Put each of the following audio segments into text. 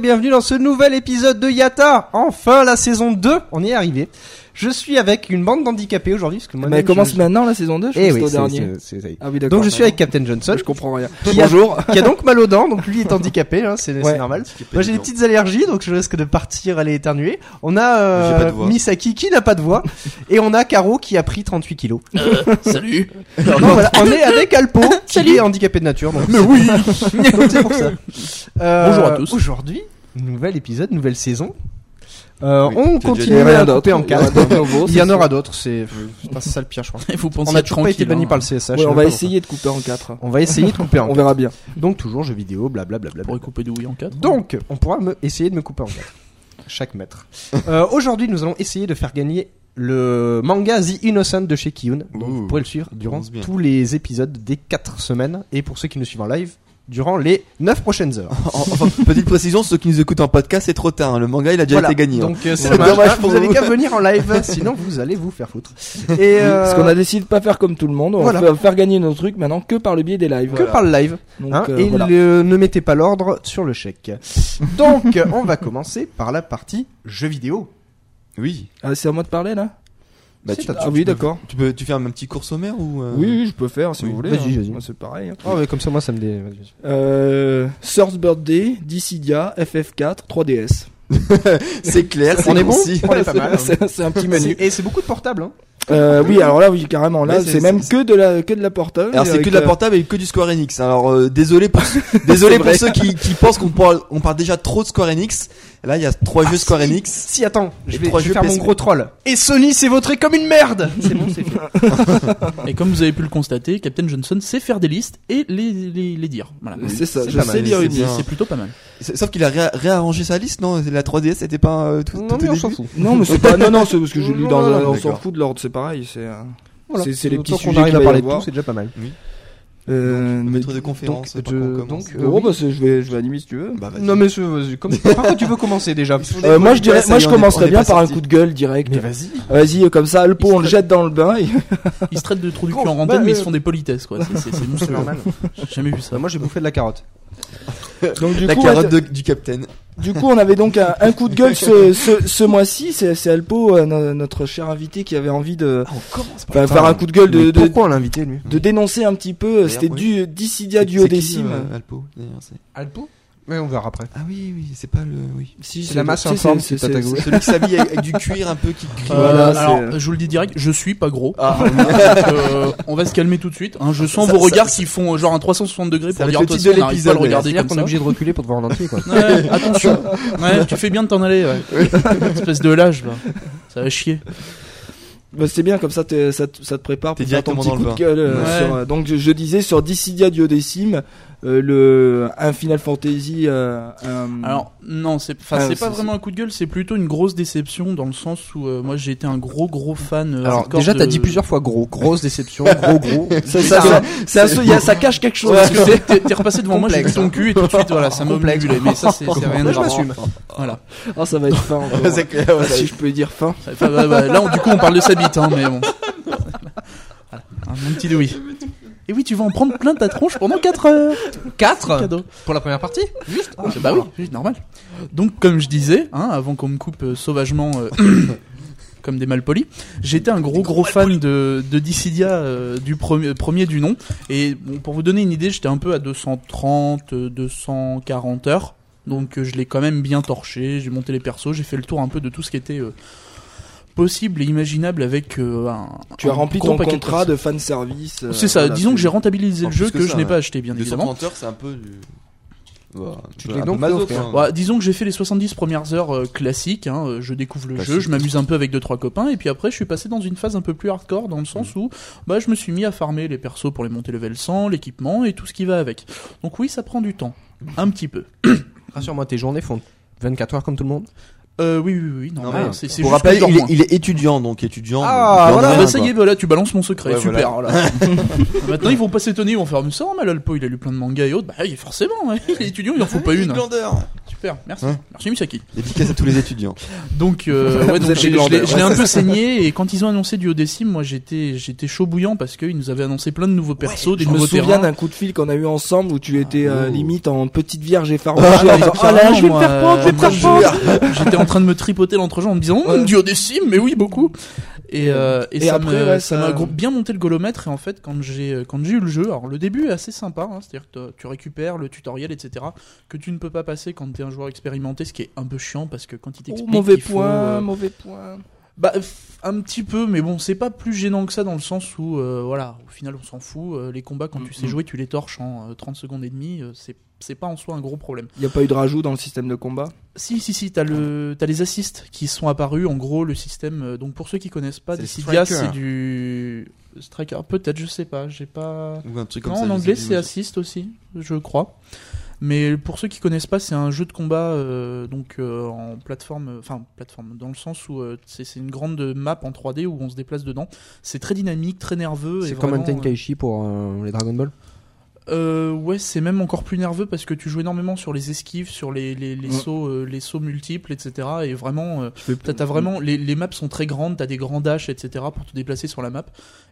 Bienvenue dans ce nouvel épisode de Yata. Enfin la saison 2, on y est arrivé. Je suis avec une bande d'handicapés aujourd'hui parce que moi Mais elle commence maintenant la saison 2 je Eh pense oui, que c'est- c'était au dernier. c'est- c'est- Ah oui, d'accord. Donc je suis avec Captain Johnson. Je comprends rien. Qui a- Bonjour. qui a donc mal aux dents, donc lui est handicapé, hein, c'est c'est Ouais. normal. Moi j'ai des petites allergies, donc je risque de partir aller éternuer. On a J'ai pas de euh, voix. Misaki qui n'a pas de voix, et on a Caro qui a pris 38 kilos. Salut. Non, voilà, on est avec Alpo qui est handicapé de nature. Donc Mais oui, c'est pour ça. Euh, Bonjour à tous. Aujourd'hui, nouvel épisode, nouvelle saison. Euh, Oui, on continue à couper en quatre. Il y en aura d'autres, c'est ça le pire, je crois. Il faut penser On a toujours pas été banni hein. par le CSH. Ouais, on va essayer de couper en 4. On va essayer de couper en On quatre. verra bien. Donc toujours jeux vidéo, blablabla. On pourrait couper de oui en 4. Donc, on pourra me essayer de me couper en quatre. Chaque mètre. Euh, Aujourd'hui, nous allons essayer de faire gagner le manga The Innocent de chez Kiyun. Vous pourrez le suivre durant tous les épisodes des 4 semaines. Et pour ceux qui nous suivent en live, durant les 9 prochaines heures. Enfin, petite précision, ceux qui nous écoutent en podcast, c'est trop tard. hein. Le manga, il a déjà Voilà. été gagné. hein. Donc, euh, c'est dommage. Dommage pour vous avez qu'à venir en live, sinon vous allez vous faire foutre. Et euh, Parce qu'on a décidé de pas faire comme tout le monde. On voilà. va faire- faire gagner nos trucs maintenant que par le biais des lives. que par le live. Donc, Hein, euh, et voilà. le- ne mettez pas l'ordre sur le chèque. Donc, on va commencer par la partie jeux vidéo. Oui. Ah, c'est à moi de parler là? Bah, C'est tu, Ah tu oui, peux- d'accord. Tu peux, tu fais un petit cours sommaire ou euh, Oui, oui, je peux faire si Oui. vous voulez. Vas-y, hein. vas-y. Moi, C'est pareil. hein. Oh, mais comme ça, moi, ça me dé... vas-y. Euh, Source Birthday, Dissidia, FF4, 3DS. C'est clair, c'est On est bon concis. On est pas mal. C'est c'est un petit menu. C'est- Et c'est beaucoup de portables. Hein. Euh, oui, alors là, oui, carrément. Là, c'est- même que de la que de la portable. Alors c'est que de la euh, portable et que du Square Enix. Alors euh, désolé pour désolé pour ceux qui, qui pensent qu'on parle on parle déjà trop de Square Enix. Là il y a trois jeux Square Enix. Si, attends, je vais, trois je vais faire mon gros troll. Et Sony s'est voté comme une merde C'est bon, c'est fait. Et comme vous avez pu le constater, Captain Johnson sait faire des listes et les, les, les dire. Voilà. C'est ça, C'est je pas sais lire une. C'est plutôt pas mal. Sauf qu'il a ré- réarrangé sa liste, non? La 3DS c'était pas euh, tout, Non, tout mais on s'en fout. Non, mais c'est pas. Non, non, c'est parce que je lis dans Non, un. non, On s'en fout de l'ordre, c'est pareil. C'est. euh, Voilà. C'est- les Tant petits qu'on sujets arrive qu'il à parler de tout, c'est déjà pas mal. Euh, mais Maître de conférence, donc, je- qu'on donc, euh, Oh, oui. bah, je vais, je vais animer si tu veux. Bah. Non mais comme... par contre tu veux commencer déjà Euh, moi, je dirais, moi, je est bien pas par un coup de gueule direct. Mais vas-y. Vas-y, euh, comme ça, le pot, on le jette dans le bain. et- Ils se traitent de trous du cul en bah, antenne, mais ils euh, se font des politesses, quoi. C'est- normal. J'ai jamais vu ça. Bah, moi j'ai bouffé de la carotte. Donc, du La coup, carotte ouais, de- du capitaine. du coup, on avait donc un, un coup de gueule ce, ce, ce mois-ci. C'est, Alpo, euh, no- notre cher invité, qui avait envie de, on commence enfin, faire un coup de gueule de, Pourquoi on l'a invité lui? de dénoncer un petit peu. euh, C'était oui. du Dissidia C'est qui, duodécime. euh, Alpo? D'ailleurs, c'est- Alpo? Mais on verra après. Ah oui oui, c'est pas le oui. Si, C'est la masse si, informe c'est-. Celui qui s'habille avec, avec du cuir un peu qui crie. Euh, Voilà, c'est- alors, je vous le dis direct, je suis pas gros. Ah, Donc, euh, on va se calmer tout de suite. hein. Je sens Ça- vos ça- regards qui font euh, genre un 360 degrés Ça pour dire le titre de l'épisode, le regarder comme qu'on est ça. obligé de reculer pour te voir en entier quoi. Ouais, attention. Ouais, tu fais bien de t'en aller. Ouais. Espèce de lâche, là. Ça va chier. Bah, c'est bien comme ça, ça, te- ça te prépare pour faire ton directement petit coup de gueule. euh, Ouais. sur, euh, donc je, je disais sur Dissidia duodécime, euh, le un Final Fantasy. Euh, un- Alors non, c'est Ah, c'est pas vraiment un coup de gueule, c'est plutôt une grosse déception dans le sens où euh, moi j'ai été un gros gros fan. euh, Alors déjà de- t'as dit plusieurs fois gros, grosse déception, gros gros. ça, cache quelque chose. Parce que t'es- repassé devant moi, j'ai vu Complexe, ton cul et tout de suite voilà, ça Complexe. obnubilé. Mais ça c'est rien de je m'assume. Voilà. Oh, ça va être fin. ça- si je peux dire fin. Bah, bah, là du coup on parle de sa hein, mais bon. Voilà. Un petit Louis. Et oui, tu vas en prendre plein de ta tronche pendant 4 heures. 4 Cadeau. pour la première partie Juste Ah, bah oui, oui, normal. Donc, comme je disais, hein, avant qu'on me coupe euh, sauvagement euh, comme des malpolis, j'étais un gros gros fan de, de Dissidia euh, du premier, premier du nom. Et bon, pour vous donner une idée, j'étais un peu à 230, euh, 240 heures. Donc euh, je l'ai quand même bien torché, j'ai monté les persos, j'ai fait le tour un peu de tout ce qui était euh, possible et imaginable avec euh, un. Tu as rempli ton paquet de contrat de fan service. euh, C'est ça, voilà, disons que j'ai rentabilisé En le jeu que, je n'ai ouais. pas acheté bien évidemment. 230 heures, c'est un peu du... Bah, Tu te donc maso, disons que j'ai fait les 70 premières heures euh, classiques, hein, je découvre le Classique. jeu, je m'amuse un peu avec deux trois copains, et puis après je suis passé dans une phase un peu plus hardcore dans le sens où bah je me suis mis à farmer les persos pour les monter level 100, l'équipement et tout ce qui va avec. Donc oui, ça prend du temps, un petit peu. Rassure-moi, tes journées font 24 heures comme tout le monde? Euh, oui, oui, oui, non, Non, mais mais c'est c'est Pour juste rappel, il est, il est étudiant, donc étudiant. Ah, il en voilà. a rien, ça y est, quoi. voilà, tu balances mon secret, Ouais, super. voilà. Maintenant ils vont pas s'étonner, ils vont faire mais ça, mal Alpo, il a lu plein de mangas et autres. Bah oui, forcément, ouais, il est étudiant, il en faut pas une. Glandeur. Super, merci, Hein merci Misaki. Dédicace à tous les étudiants. Donc, euh, ouais, donc je l'ai glandeurs. je l'ai un peu saigné et quand ils ont annoncé du décime, moi j'étais j'étais chaud bouillant parce qu'ils nous avaient annoncé plein de nouveaux persos, des Je me souviens d'un coup de fil qu'on a eu ensemble où tu étais euh, Oh. limite en petite vierge effarouchée Ah, Ah là, je vais me faire prendre, je vais me moi, faire prendre. J'étais en train de me tripoter l'entrejambe en me disant oh, Ouais. du décime, mais oui beaucoup. Et, euh, et, Et ça ouais, m'a bien monté le golomètre et en fait quand j'ai quand j'ai eu le jeu, alors le début est assez sympa, hein, c'est-à-dire que tu- récupères le tutoriel etc que tu ne peux pas passer quand t'es un joueur expérimenté, ce qui est un peu chiant parce que quand il Oh, t'explique mauvais faut, point, euh, mauvais point. Bah, un petit peu, mais bon, c'est pas plus gênant que ça dans le sens où, euh, voilà, au final, on s'en fout. euh, les combats, quand tu sais Mhm. jouer, tu les torches en euh, 30 secondes et demie. euh, c'est c'est pas en soi un gros problème. Il n'y a pas eu de rajout dans le système de combat Si, si, si, t'as le, t'as les assists qui sont apparus. En gros, le système. euh, donc, pour ceux qui connaissent pas, C'est Dissidia, Striker. c'est du striker. Peut-être, je sais pas. J'ai pas. Ou un truc comme Non, ça. en anglais, c'est assist aussi, je crois. Mais pour ceux qui connaissent pas, c'est un jeu de combat euh, donc euh, en plateforme, euh, enfin plateforme, dans le sens où euh, c'est c'est une grande map en 3D où on se déplace dedans. C'est très dynamique, très nerveux. et C'est comme un Tenkaichi pour euh, les Dragon Ball. Euh, ouais, c'est même encore plus nerveux parce que tu joues énormément sur les esquives, sur les, les, les Ouais. sauts, euh, les sauts multiples, etc. Et vraiment, euh, T'as t'as vraiment les, les maps sont très grandes, t'as des grands dashs, etc. pour te déplacer sur la map.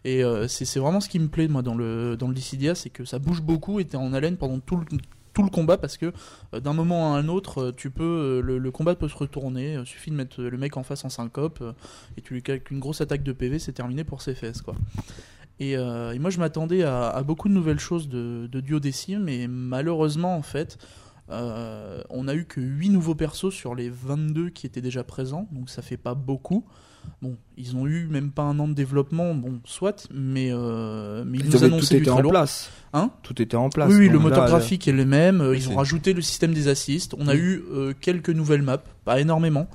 Et euh, c'est c'est vraiment ce qui me plaît moi dans le dans le Dissidia, c'est que ça bouge beaucoup et t'es en haleine pendant tout le tout le combat parce que d'un moment à un autre, tu peux le, le combat peut se retourner. Il suffit de mettre le mec en face en syncope et tu lui calques une grosse attaque de PV, c'est terminé pour ses fesses quoi. Et, euh, et moi je m'attendais à, à beaucoup de nouvelles choses de, de Duodécime, mais malheureusement en fait. euh, on a eu que 8 nouveaux persos sur les 22 qui étaient déjà présents, donc ça fait pas beaucoup. Bon, ils ont eu même pas un an de développement, bon, soit, mais, euh, mais ils, Ils nous annonçaient tout du était très en place. Hein? Tout était en place. Oui, oui, le moteur là, graphique est le même. Oui, ils ont rajouté le système des assists. On a eu euh, quelques nouvelles maps, pas énormément.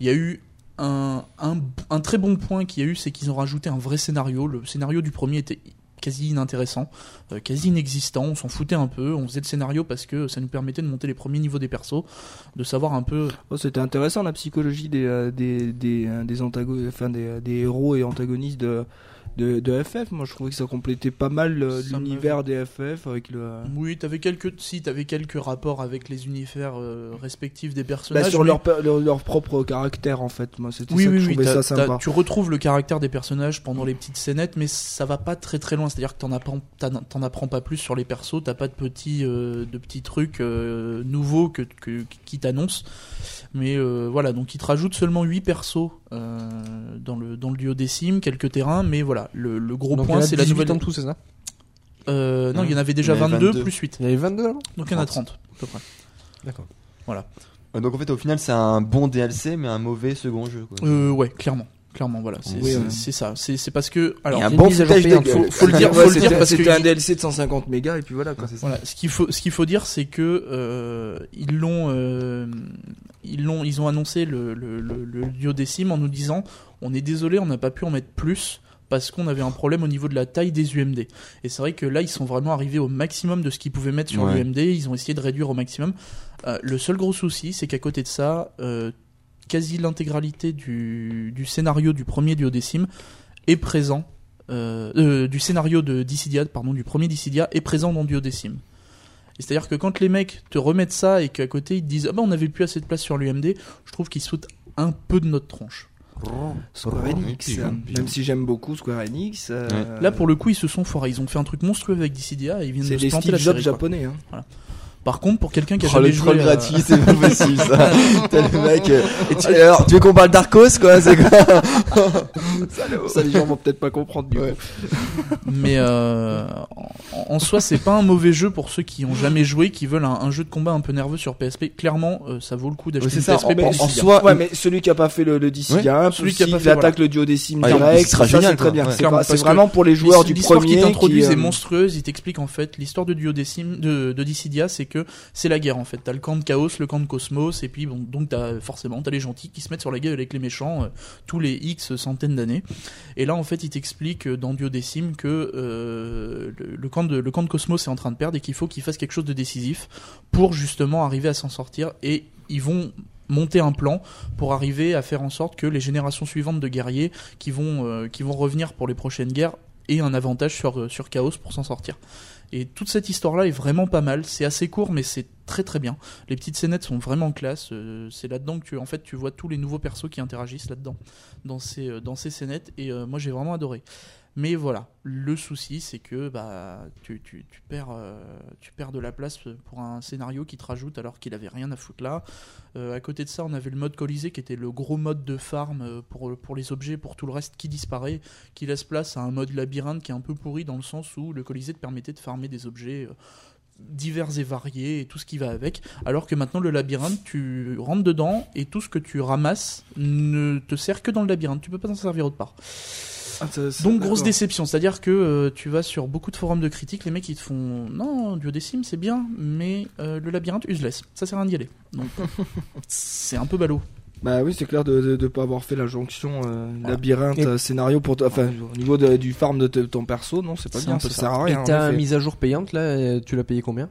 Il y a eu un, un, très bon point qu'il y a eu, c'est qu'ils ont rajouté un vrai scénario. Le scénario du premier était quasi inintéressant, euh, quasi inexistant. On s'en foutait un peu. On faisait le scénario parce que ça nous permettait de monter les premiers niveaux des persos, de savoir un peu. Oh, C'était intéressant la psychologie des euh, des des, euh, des, des, des héros et antagonistes de de FF. Moi, je trouvais que ça complétait pas mal euh, l'univers des FF avec le. Oui, t'avais quelques, si t'avais quelques rapports avec les univers euh, respectifs des personnages. Bah, sur mais- leur, leur leur propre caractère en fait. Moi, c'était Oui, ça que oui, je oui. trouvais ça sympa. tu retrouves le caractère des personnages pendant les petites scénettes, mais ça va pas très très loin. C'est-à-dire que t'en apprends, t'en- apprends pas plus sur les persos. T'as pas de petits, euh, de petits trucs euh, nouveaux que, que- qui t'annoncent. Mais euh, voilà, donc ils te rajoutent seulement 8 persos euh, dans le dans le duo décime, quelques terrains, mais voilà, le, le gros Donc, il y en point a c'est la 18 nouvelle. en tout, c'est ça? Euh, non, il y en avait déjà Il y en avait 22, 22. plus 8. Il y en avait 22 avant Donc il y en a 30. 30 à peu près. D'accord. Euh, Donc en fait, au final, c'est un bon DLC, mais un mauvais second jeu. Quoi. Euh, ouais, clairement. Clairement, voilà, c'est Oui, c'est- ouais. c'est ça. C'est c'est parce que alors Et un c'est bon une mise à jour foutage de payante, gueule. faut, faut le dire, Ouais, faut le dire c'était- parce que c'était un DLC de 150 mégas et puis voilà quoi. Ouais, c'est ça. Voilà, ce qu'il faut, ce qu'il faut dire, c'est que euh, ils l'ont, euh, ils l'ont, ils ont annoncé le, le, le, le duodécime en nous disant, on est désolé, on n'a pas pu en mettre plus parce qu'on avait un problème au niveau de la taille des UMD. Et c'est vrai que là, ils sont vraiment arrivés au maximum de ce qu'ils pouvaient mettre sur Ouais. l'UMD. Ils ont essayé de réduire au maximum. Euh, le seul gros souci, c'est qu'à côté de ça, euh, quasi l'intégralité du, du scénario du premier duodécime est présent. euh, du scénario de Dissidia, pardon, du premier Dissidia est présent dans Duodécime. C'est-à-dire que quand les mecs te remettent ça et qu'à côté ils te disent ah bah on avait plus assez de place sur l'UMD, je trouve qu'ils se foutent un peu de notre tronche. Square Oh, Enix, même si j'aime beaucoup Square Enix. euh, Là pour le coup ils se sont foirés, ils ont fait un truc monstrueux avec Dissidia et ils viennent de se planter la série. japonais. Hein. Par contre pour quelqu'un qui a Oh, jamais le troll joué à- gratuit, c'est pas possible ça. T'as le mec. euh, et tu- alors, tu veux qu'on parle d'Arcos quoi C'est quoi Ça, les gens vont peut-être pas comprendre du Ouais. coup. mais euh, en, en soi c'est pas un mauvais jeu pour ceux qui ont jamais joué, qui veulent un, un jeu de combat un peu nerveux sur PSP. Clairement euh, ça vaut le coup d'acheter Ouais, une c'est ça, PSP en- pour en- en soi- Ouais, mais celui qui a pas fait le, le Dissidia, Celui celui qui a pas fait, attaque le duodécime Ah, direct, il sera ça génial, c'est très bien. Ouais. C'est vraiment pour les joueurs du L'histoire premier. t'introduisent qui, est euh, monstrueuse. Ils t'expliquent en fait l'histoire de Duodécime de, de Dissidia, c'est c'est la guerre en fait. T'as le camp de Chaos, le camp de Cosmos, et puis bon, donc t'as forcément t'as les gentils qui se mettent sur la gueule avec les méchants euh, tous les X centaines d'années. Et là en fait, il t'explique dans Duodécime que euh, le, camp de Cosmos est en train de perdre et qu'il faut qu'il fasse quelque chose de décisif pour justement arriver à s'en sortir. Et ils vont monter un plan pour arriver à faire en sorte que les générations suivantes de guerriers qui vont euh, revenir pour les prochaines guerres aient un avantage sur Chaos pour s'en sortir. Et toute cette histoire-là est vraiment pas mal. C'est assez court, mais c'est très très bien. Les petites scénettes sont vraiment classe. Euh, c'est là-dedans que tu, en fait, tu vois tous les nouveaux persos qui interagissent là-dedans, dans ces euh, dans ces scénettes. Et euh, moi, j'ai vraiment adoré. Mais voilà, le souci, c'est que bah tu, perds euh, tu perds de la place pour un scénario qui te rajoute alors qu'il avait rien à foutre là. Euh, à côté de ça, on avait le mode Colisée qui était le gros mode de farm euh, pour pour les objets, pour tout le reste qui disparaît, qui laisse place à un mode labyrinthe qui est un peu pourri dans le sens où le Colisée te permettait de farmer des objets divers et variés et tout ce qui va avec. Alors que maintenant le labyrinthe tu rentres dedans et tout ce que tu ramasses ne te sert que dans le labyrinthe. Tu peux pas t'en servir autre part Ah, ça- ça- donc grosse déception, c'est-à-dire que euh, tu vas sur beaucoup de forums de critiques, les mecs ils te font non, Duodécime c'est bien, mais euh, le labyrinthe useless, ça sert à rien d'y aller. Donc c'est un peu ballot. Bah oui, c'est clair de, de pas avoir fait la jonction euh, labyrinthe euh, scénario pour enfin au niveau de- du farm de ton perso, non, c'est pas bien, ça ça. sert à Et rien. en ta mise à jour payante là, tu l'as payé combien?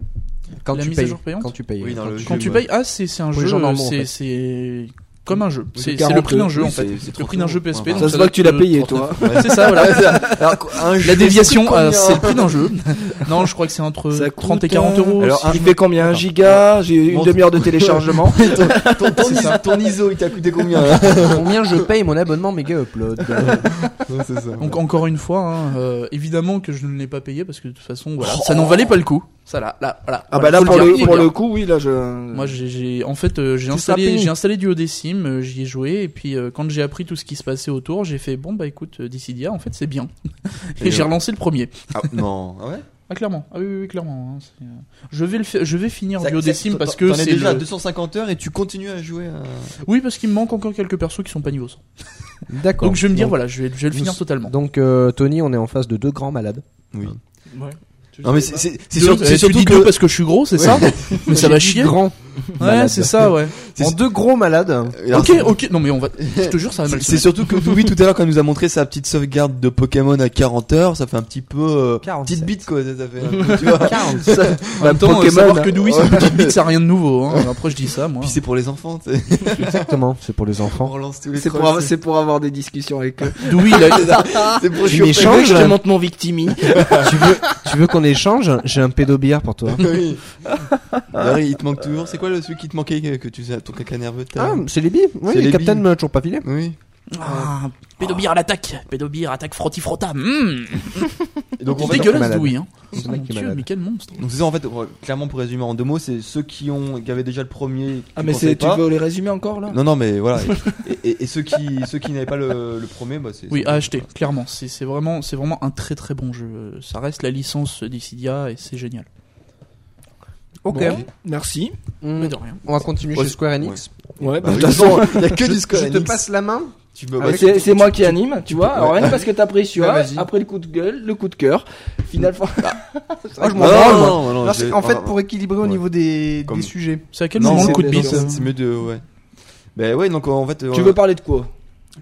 Quand La tu mise à payes. jour payante Quand tu payes. Oui, dans le Quand jeu, tu payes, ah c'est c'est un jeu, c'est comme un jeu, c'est le 40 prix d'un jeu oui, en fait, c'est- le 30 prix d'un jeu. PSP. Ouais, donc Ça se voit que tu l'as payé, 39. toi. C'est ça, voilà. Alors, un jeu, La déviation, c'est le prix d'un jeu. Non, je crois que c'est entre Ça 30 et coûte, 40 euros. Alors, Il fait combien? Un giga J'ai une demi-heure de téléchargement. ton, ton, ISO, ton ISO, il t'a coûté combien? Combien je paye mon abonnement Mega Upload? Ça. Donc encore une fois, hein, euh, évidemment que je ne l'ai pas payé parce que de toute façon, voilà, ça n'en valait pas le coup. Ça là, là, voilà. Ah Voilà, bah là pour le pour coup, oui là je. Moi, j'ai, en fait, euh, j'ai installé, j'ai installé Duodécime, euh, j'y ai joué, et puis euh, quand j'ai appris tout ce qui se passait autour, j'ai fait bon bah écoute, Dissidia, en fait, c'est bien. et Et j'ai relancé le premier. Ah, non, ah ouais? Ah clairement, ah oui, oui, oui, clairement. hein, je vais le, je vais finir Duodécime ça- parce que c'est déjà à le- 250 heures et tu continues à jouer à... oui parce qu'il me manque encore quelques persos qui sont pas niveau 100. D'accord. Donc je vais me dire Donc- voilà, je vais, je vais le finir totalement. Donc euh, Tony, on est en face de deux grands malades. Oui. Ouais. Non mais c'est c'est- c'est Deux- surtout, euh, que... deux parce que je suis gros, c'est ça? Mais ça va chier. Grand. Ouais, c'est ça, ouais. En deux gros malades. Ok, ok. Non mais on va. Je te jure, ça va mal. C'est surtout que Louis tout à l'heure quand il nous a montré sa petite sauvegarde de Pokémon à 40 heures, ça fait un petit peu euh, 47. petite bite quoi, ça, fait un peu, tu vois. 40. Ça, En même temps, Pokémon, savoir hein. que Dewey c'est une petite bite, c'est rien de nouveau. Hein. Après, je dis ça, moi. Puis c'est pour les enfants, tu sais. Exactement. C'est pour les On enfants. relance tous les C'est pour, avoir- c'est pour avoir des discussions avec eux. A- c'est pour choper- échange. je te montre mon Victimi. tu veux, tu veux qu'on échange? J'ai un pédobière pour toi. Oui. Il te manque toujours. C'est quoi le celui qui te manquait que, que tu sais ton caca nerveux tout à Ah, l'heure c'est les billes. Oui, C'est le les capitaine billes. m'a toujours pas filé. Oui. Ah, pédobire à l'attaque. Pédobire attaque frotti-frotta. Mmh. Et donc en C'est fait, dégueulasse, malade. Hein. C'est Mon mec qui est Dieu, malade. mais quel monstre. donc c'est ça en fait, euh, clairement pour résumer en deux mots, c'est ceux qui ont qui avaient déjà le premier. Ah mais pensaient c'est tu pas. veux les résumer encore là? Non non mais voilà. et, et- et ceux qui ceux qui n'avaient pas le, le premier, bah c'est. Oui, à acheter, clairement. C'est c'est vraiment, c'est vraiment un très très bon jeu. Ça reste la licence Dissidia et c'est génial. Ok. Bon, merci. Mais de rien. On va continuer Ouais, chez Square Enix. Ouais, Bah bah, de toute façon, il y a que du Square je te Enix. passe la main. Tu me- bah, ouais, c'est c'est moi qui anime, tu vois. Alors Ouais. rien parce que t'as pris vas-y. après le coup de gueule, le coup de cœur. Finalement, Ah, je m'en Non, branle, non, moi. non, non, Alors, c'est- j'ai- en fait, ah, pour équilibrer au Ouais. niveau des, Comme- des sujets. C'est à quel Non, moment le c'est coup de c'est mieux de ouais. Ben ouais, donc en fait. tu euh, veux parler de quoi?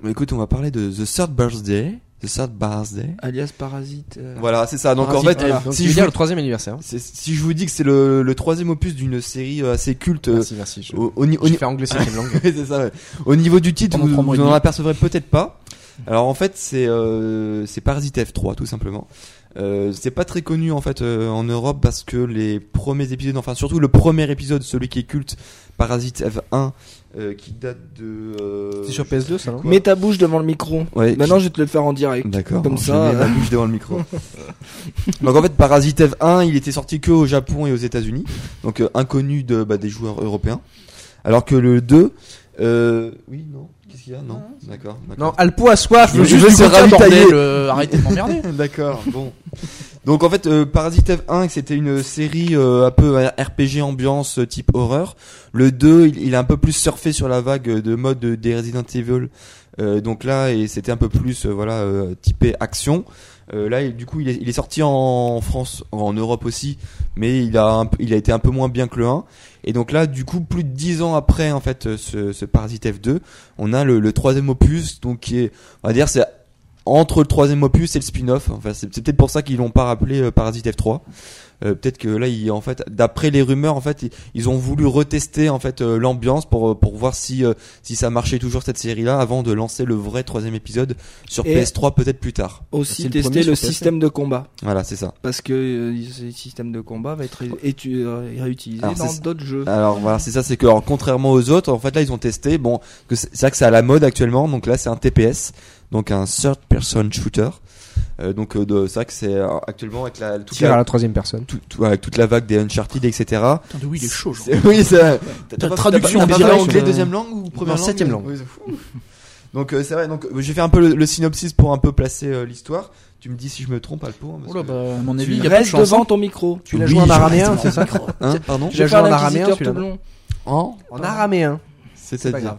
Bah, écoute, on va parler de The Third Birthday. The Third Birthday. Alias Parasite. euh, Voilà, c'est ça. Donc en fait, voilà. Donc, si tu veux je dire vous- le troisième anniversaire. c'est- si je vous dis que c'est le, le troisième opus d'une série euh, assez culte, euh, Merci, merci. Je, au, au, au je ni- fais anglais langue. C'est ça. ouais. Au niveau du titre, vous, vous en apercevrez peut-être pas. Alors en fait, c'est euh, c'est Parasite F3 tout simplement. Euh, c'est pas très connu en fait euh, en Europe parce que les premiers épisodes, enfin surtout le premier épisode, celui qui est culte, Parasite F1, euh, qui date de. euh, C'est sur PS2 ça, non Mets ta bouche devant le micro. Ouais, Maintenant, qui- je vais te le faire en direct. D'accord. Comme ça, mets ma euh. bouche devant le micro. donc en fait, Parasite F1, il était sorti que au Japon et aux États-Unis, donc euh, inconnu de bah, des joueurs européens. Alors que le 2, euh, oui, non, qu'est-ce qu'il y a? Non, d'accord. Non. Alpo a soif. Je veux se ravitailler. bordel, euh, Arrêtez de m'emmerder. D'accord, bon. Donc en fait, euh, Parasite F1, c'était une série euh, un peu RPG ambiance euh, type horreur. Le 2, il, il a un peu plus surfé sur la vague de mode des Resident Evil. Euh, donc là, et c'était un peu plus euh, voilà euh, typé action. Là, du coup, il est, il est sorti en France, en Europe aussi, mais il a, un il a été un peu moins bien que le 1. Et donc là, du coup, plus de 10 ans après, en fait, ce, ce Parasite F2, on a le, le troisième opus, donc qui est, on va dire, c'est entre le troisième opus et le spin-off. Enfin, c'est peut-être pour ça qu'ils l'ont pas rappelé euh, Parasite F3. Euh, peut-être que là, ils, en fait, d'après les rumeurs, en fait, ils, ils ont voulu retester en fait euh, l'ambiance pour euh, pour voir si euh, si ça marchait toujours cette série-là avant de lancer le vrai troisième épisode sur Et- PS3 peut-être plus tard. Aussi le tester le sur PS5. système de combat. Voilà, c'est ça. Parce que euh, le système de combat va être euh, réutilisé Alors, dans d'autres jeux. Alors voilà, c'est ça, c'est que alors, contrairement aux autres, en fait là ils ont testé, bon, que c'est c'est vrai que c'est à la mode actuellement, donc là c'est un TPS, donc un third person shooter. Euh, donc euh, de- c'est vrai que c'est euh, actuellement avec la toute la, à la troisième personne. tout- tout- avec toute la vague des Uncharted, etc. De oui, il est chaud. genre. C'est- Oui, ça. T'as traduction en anglais deuxième langue ou première non, langue septième langue. Oui, c'est. Donc euh, c'est vrai. Donc j'ai fait un peu le, le synopsis pour un peu placer euh, l'histoire. Tu me dis si je me trompe, Alpo. hein, parce Oula, que- bah, à mon Tu avis, il y a de devant hein. ton micro. Tu l'as Oui, joué en araméen, c'est ça Hein, pardon. Tu l'as joué en araméen. En En araméen. C'est pas C'est-à-dire. grave.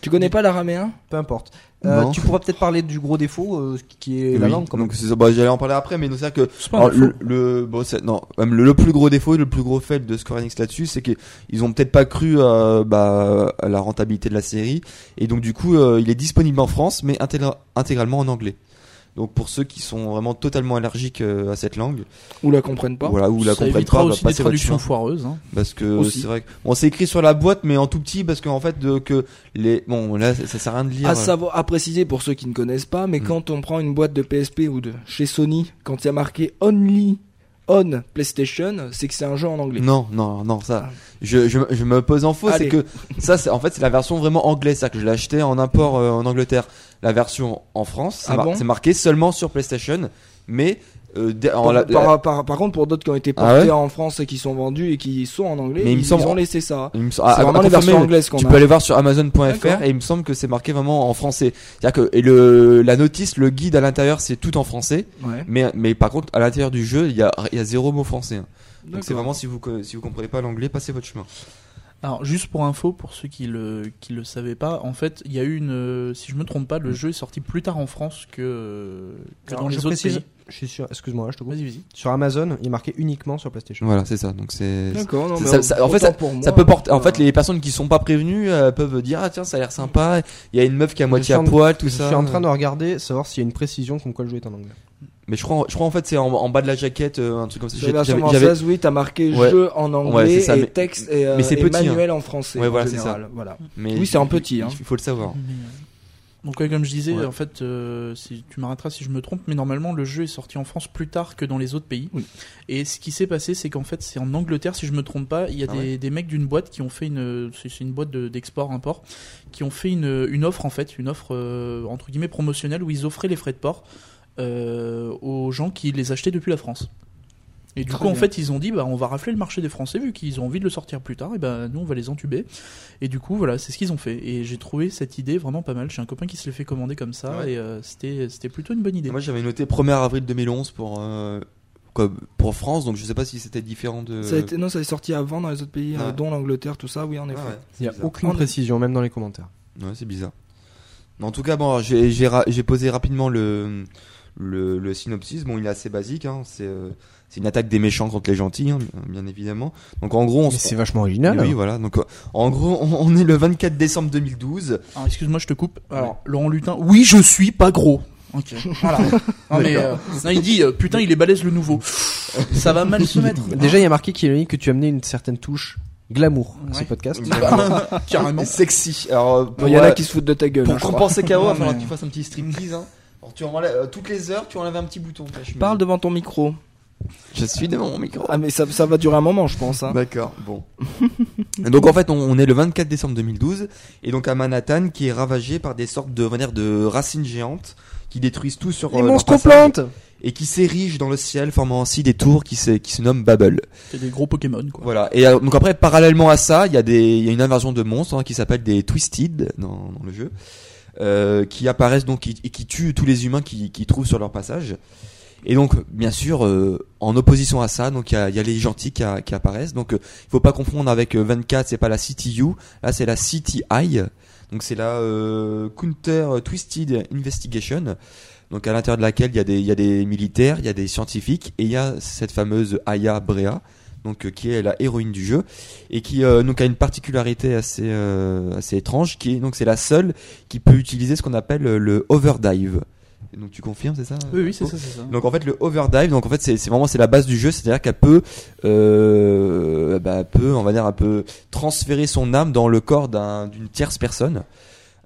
Tu connais pas l'araméen? Peu importe. Euh, tu pourras peut-être parler du gros défaut euh, qui est la langue. Quand même. donc c'est ça. Bah, j'allais en parler après, mais c'est vrai que Alors, le, le bon c'est non même le, le plus gros défaut le plus gros fait de Square Enix là-dessus c'est qu'ils ont peut-être pas cru euh, bah, à la rentabilité de la série et donc du coup euh, il est disponible en France mais intégra- intégralement en anglais donc pour ceux qui sont vraiment totalement allergiques euh, à cette langue Ou la comprennent pas. voilà ou la Ça comprennent pas bah, aussi des passez votre traductions chemin. foireuses. hein. parce que c'est vrai que bon c'est écrit sur la boîte mais en tout petit parce qu'en fait de, que les bon là ça, ça sert à rien de lire À savoir, à préciser pour ceux qui ne connaissent pas, mais Mm. quand on prend une boîte de PSP ou de chez Sony, quand il y a marqué Only on PlayStation, c'est que c'est un jeu en anglais. Non, non, non, ça. Je, je, je me pose en faux, c'est que ça, c'est en fait, c'est la version vraiment anglaise, c'est-à-dire que je l'ai acheté en import euh, en Angleterre. La version en France, c'est Ah mar- bon c'est marqué seulement sur PlayStation, mais euh, Par, la- par, la- par- par contre, pour d'autres qui ont été Ah portés ouais en France et qui sont vendus et qui sont en anglais, Mais ils, semble- ils ont laissé ça. me C'est à vraiment les versions anglaises qu'on Tu a. peux aller voir sur Amazon.fr et il me semble que c'est marqué vraiment en français. C'est-à-dire que et le la notice, le guide à l'intérieur, c'est tout en français, Ouais. mais mais par contre à l'intérieur du jeu, il y a y a zéro mot français. hein. Donc c'est vraiment si vous si vous comprenez pas l'anglais, passez votre chemin. Alors, juste pour info, pour ceux qui le, qui le savaient pas, en fait, il y a eu une, euh, si je me trompe pas, le jeu est sorti plus tard en France que, que Alors, dans les je autres précise, pays. Je suis sûr. Excuse-moi, je te coupe. Vas-y, vas-y. Sur Amazon, il est marqué uniquement sur PlayStation. Voilà, c'est ça. Donc c'est D'accord, non, Ça- mais ça- en fait, pour moi, Ça peut porter. En euh, fait, les personnes qui sont pas prévenues euh, peuvent dire ah tiens ça a l'air sympa. Il y a une meuf qui est à moitié à poil, tout je ça. suis en train de regarder, savoir s'il y a une précision comme quoi le jeu est en anglais. Mais je crois, je crois en fait c'est en, en bas de la jaquette euh, un truc comme ça. J'avais- française, oui, t'as marqué Ouais. jeu en anglais Ouais, c'est ça, et mais- texte et, euh, mais c'est et petit, hein. manuel en français. Ouais, en voilà, c'est général, Voilà. mais Oui, c'est un petit, hein. Il faut le savoir. Euh, Donc, ouais, comme je disais, Ouais. en fait, euh, si tu m'arrêteras si je me trompe, mais normalement, le jeu est sorti en France plus tard que dans les autres pays. Oui. Et ce qui s'est passé, c'est qu'en fait, c'est en Angleterre, si je me trompe pas, il y a Ah des, ouais. des mecs d'une boîte qui ont fait une, c'est c'est une boîte de- d'export-import, qui ont fait une, une offre, en fait, une offre, euh, entre guillemets, promotionnelle, où ils offraient les frais de port, euh, aux gens qui les achetaient depuis la France. Et du Très coup, en fait, ils ont dit, bah, on va rafler le marché des Français, vu qu'ils ont envie de le sortir plus tard, et ben, nous, on va les entuber. Et du coup, voilà, c'est ce qu'ils ont fait. Et j'ai trouvé cette idée vraiment pas mal. J'ai un copain qui se l'est fait commander comme ça, Ouais. et euh, c'était, c'était plutôt une bonne idée. Moi j'avais noté 1er avril 2011 pour euh, pour France, donc je sais pas si c'était différent de. Ça a été, non, ça est sorti avant dans les autres pays, euh, dont l'Angleterre, tout ça, oui, en Ah effet. ouais, Il n'y a bizarre. aucune En- précision, même dans les commentaires. Ouais, c'est bizarre. Mais en tout cas, bon, alors, j'ai j'ai ra- j'ai posé rapidement le, le le synopsis. Bon, il est assez basique. Hein. C'est euh, c'est une attaque des méchants contre les gentils, hein, bien évidemment. Donc en gros, on c'est vachement original. Oui, alors. voilà. Donc, en gros, on, on est le 24 décembre 2012. Alors, excuse-moi, je te coupe. Alors, Laurent Lutin, oui, je suis pas gros. Ok. Voilà. Non, mais, euh, non, il dit, euh, putain, il est balèze le nouveau. Ça va mal se mettre. Déjà, il y a marqué Kylian, que tu as amené une certaine touche glamour à ce Ouais. podcast. Carrément. Sexy. Alors, Bon, Il y en a qui se foutent de ta gueule. pour hein, compenser KO, il va Non, falloir mais- que tu fasses un petit striptease. Hein. Alors, tu enlèves, euh, toutes les heures, tu enlèves un petit bouton. Parle devant ton micro. Je suis devant mon micro. Ah, mais ça, ça va durer un moment, je pense. Hein. D'accord, bon. donc en fait, on, on est le 24 décembre 2012 et donc à Manhattan qui est ravagé par des sortes de, dire, de racines géantes qui détruisent tout sur Les euh, monstres plantes et qui s'érigent dans le ciel formant ainsi des tours qui se, qui se nomment Babel. C'est des gros Pokémon, quoi. Voilà. Et euh, donc après, parallèlement à ça, il y a des, il y a une invasion de monstres hein, qui s'appelle des Twisted dans, dans le jeu, euh, qui apparaissent donc et qui, tuent tous les humains qui, trouvent sur leur passage. Et donc, bien sûr, euh, en opposition à ça, donc il y a, y a les gentils qui, apparaissent. Donc, euh, il faut pas confondre avec euh, 24, c'est pas la CTU, là c'est la CTI. Donc c'est la euh, Counter Twisted Investigation. donc à l'intérieur de laquelle il y a des y a des militaires, il y a des scientifiques et il y a cette fameuse Aya Brea donc euh, qui est la héroïne du jeu et qui euh, donc a une particularité assez euh, assez étrange qui est donc c'est la seule qui peut utiliser ce qu'on appelle euh, le overdive. Donc tu confirmes c'est ça Oui, oui, c'est ça, ça. donc en fait le overdive, donc en fait c'est c'est vraiment c'est la base du jeu, c'est-à-dire qu'elle peut, euh, bah, peut, on va dire, un peu transférer son âme dans le corps d'un- d'une tierce personne.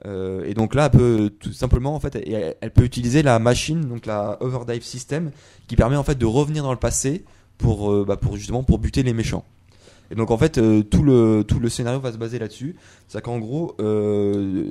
Euh, et donc là, elle peut tout simplement en fait, elle, elle peut utiliser la machine, donc la overdive system, qui permet en fait de revenir dans le passé pour, euh, bah, pour justement pour buter les méchants. Et donc en fait euh, tout le tout le scénario va se baser là-dessus. C'est qu'en gros euh,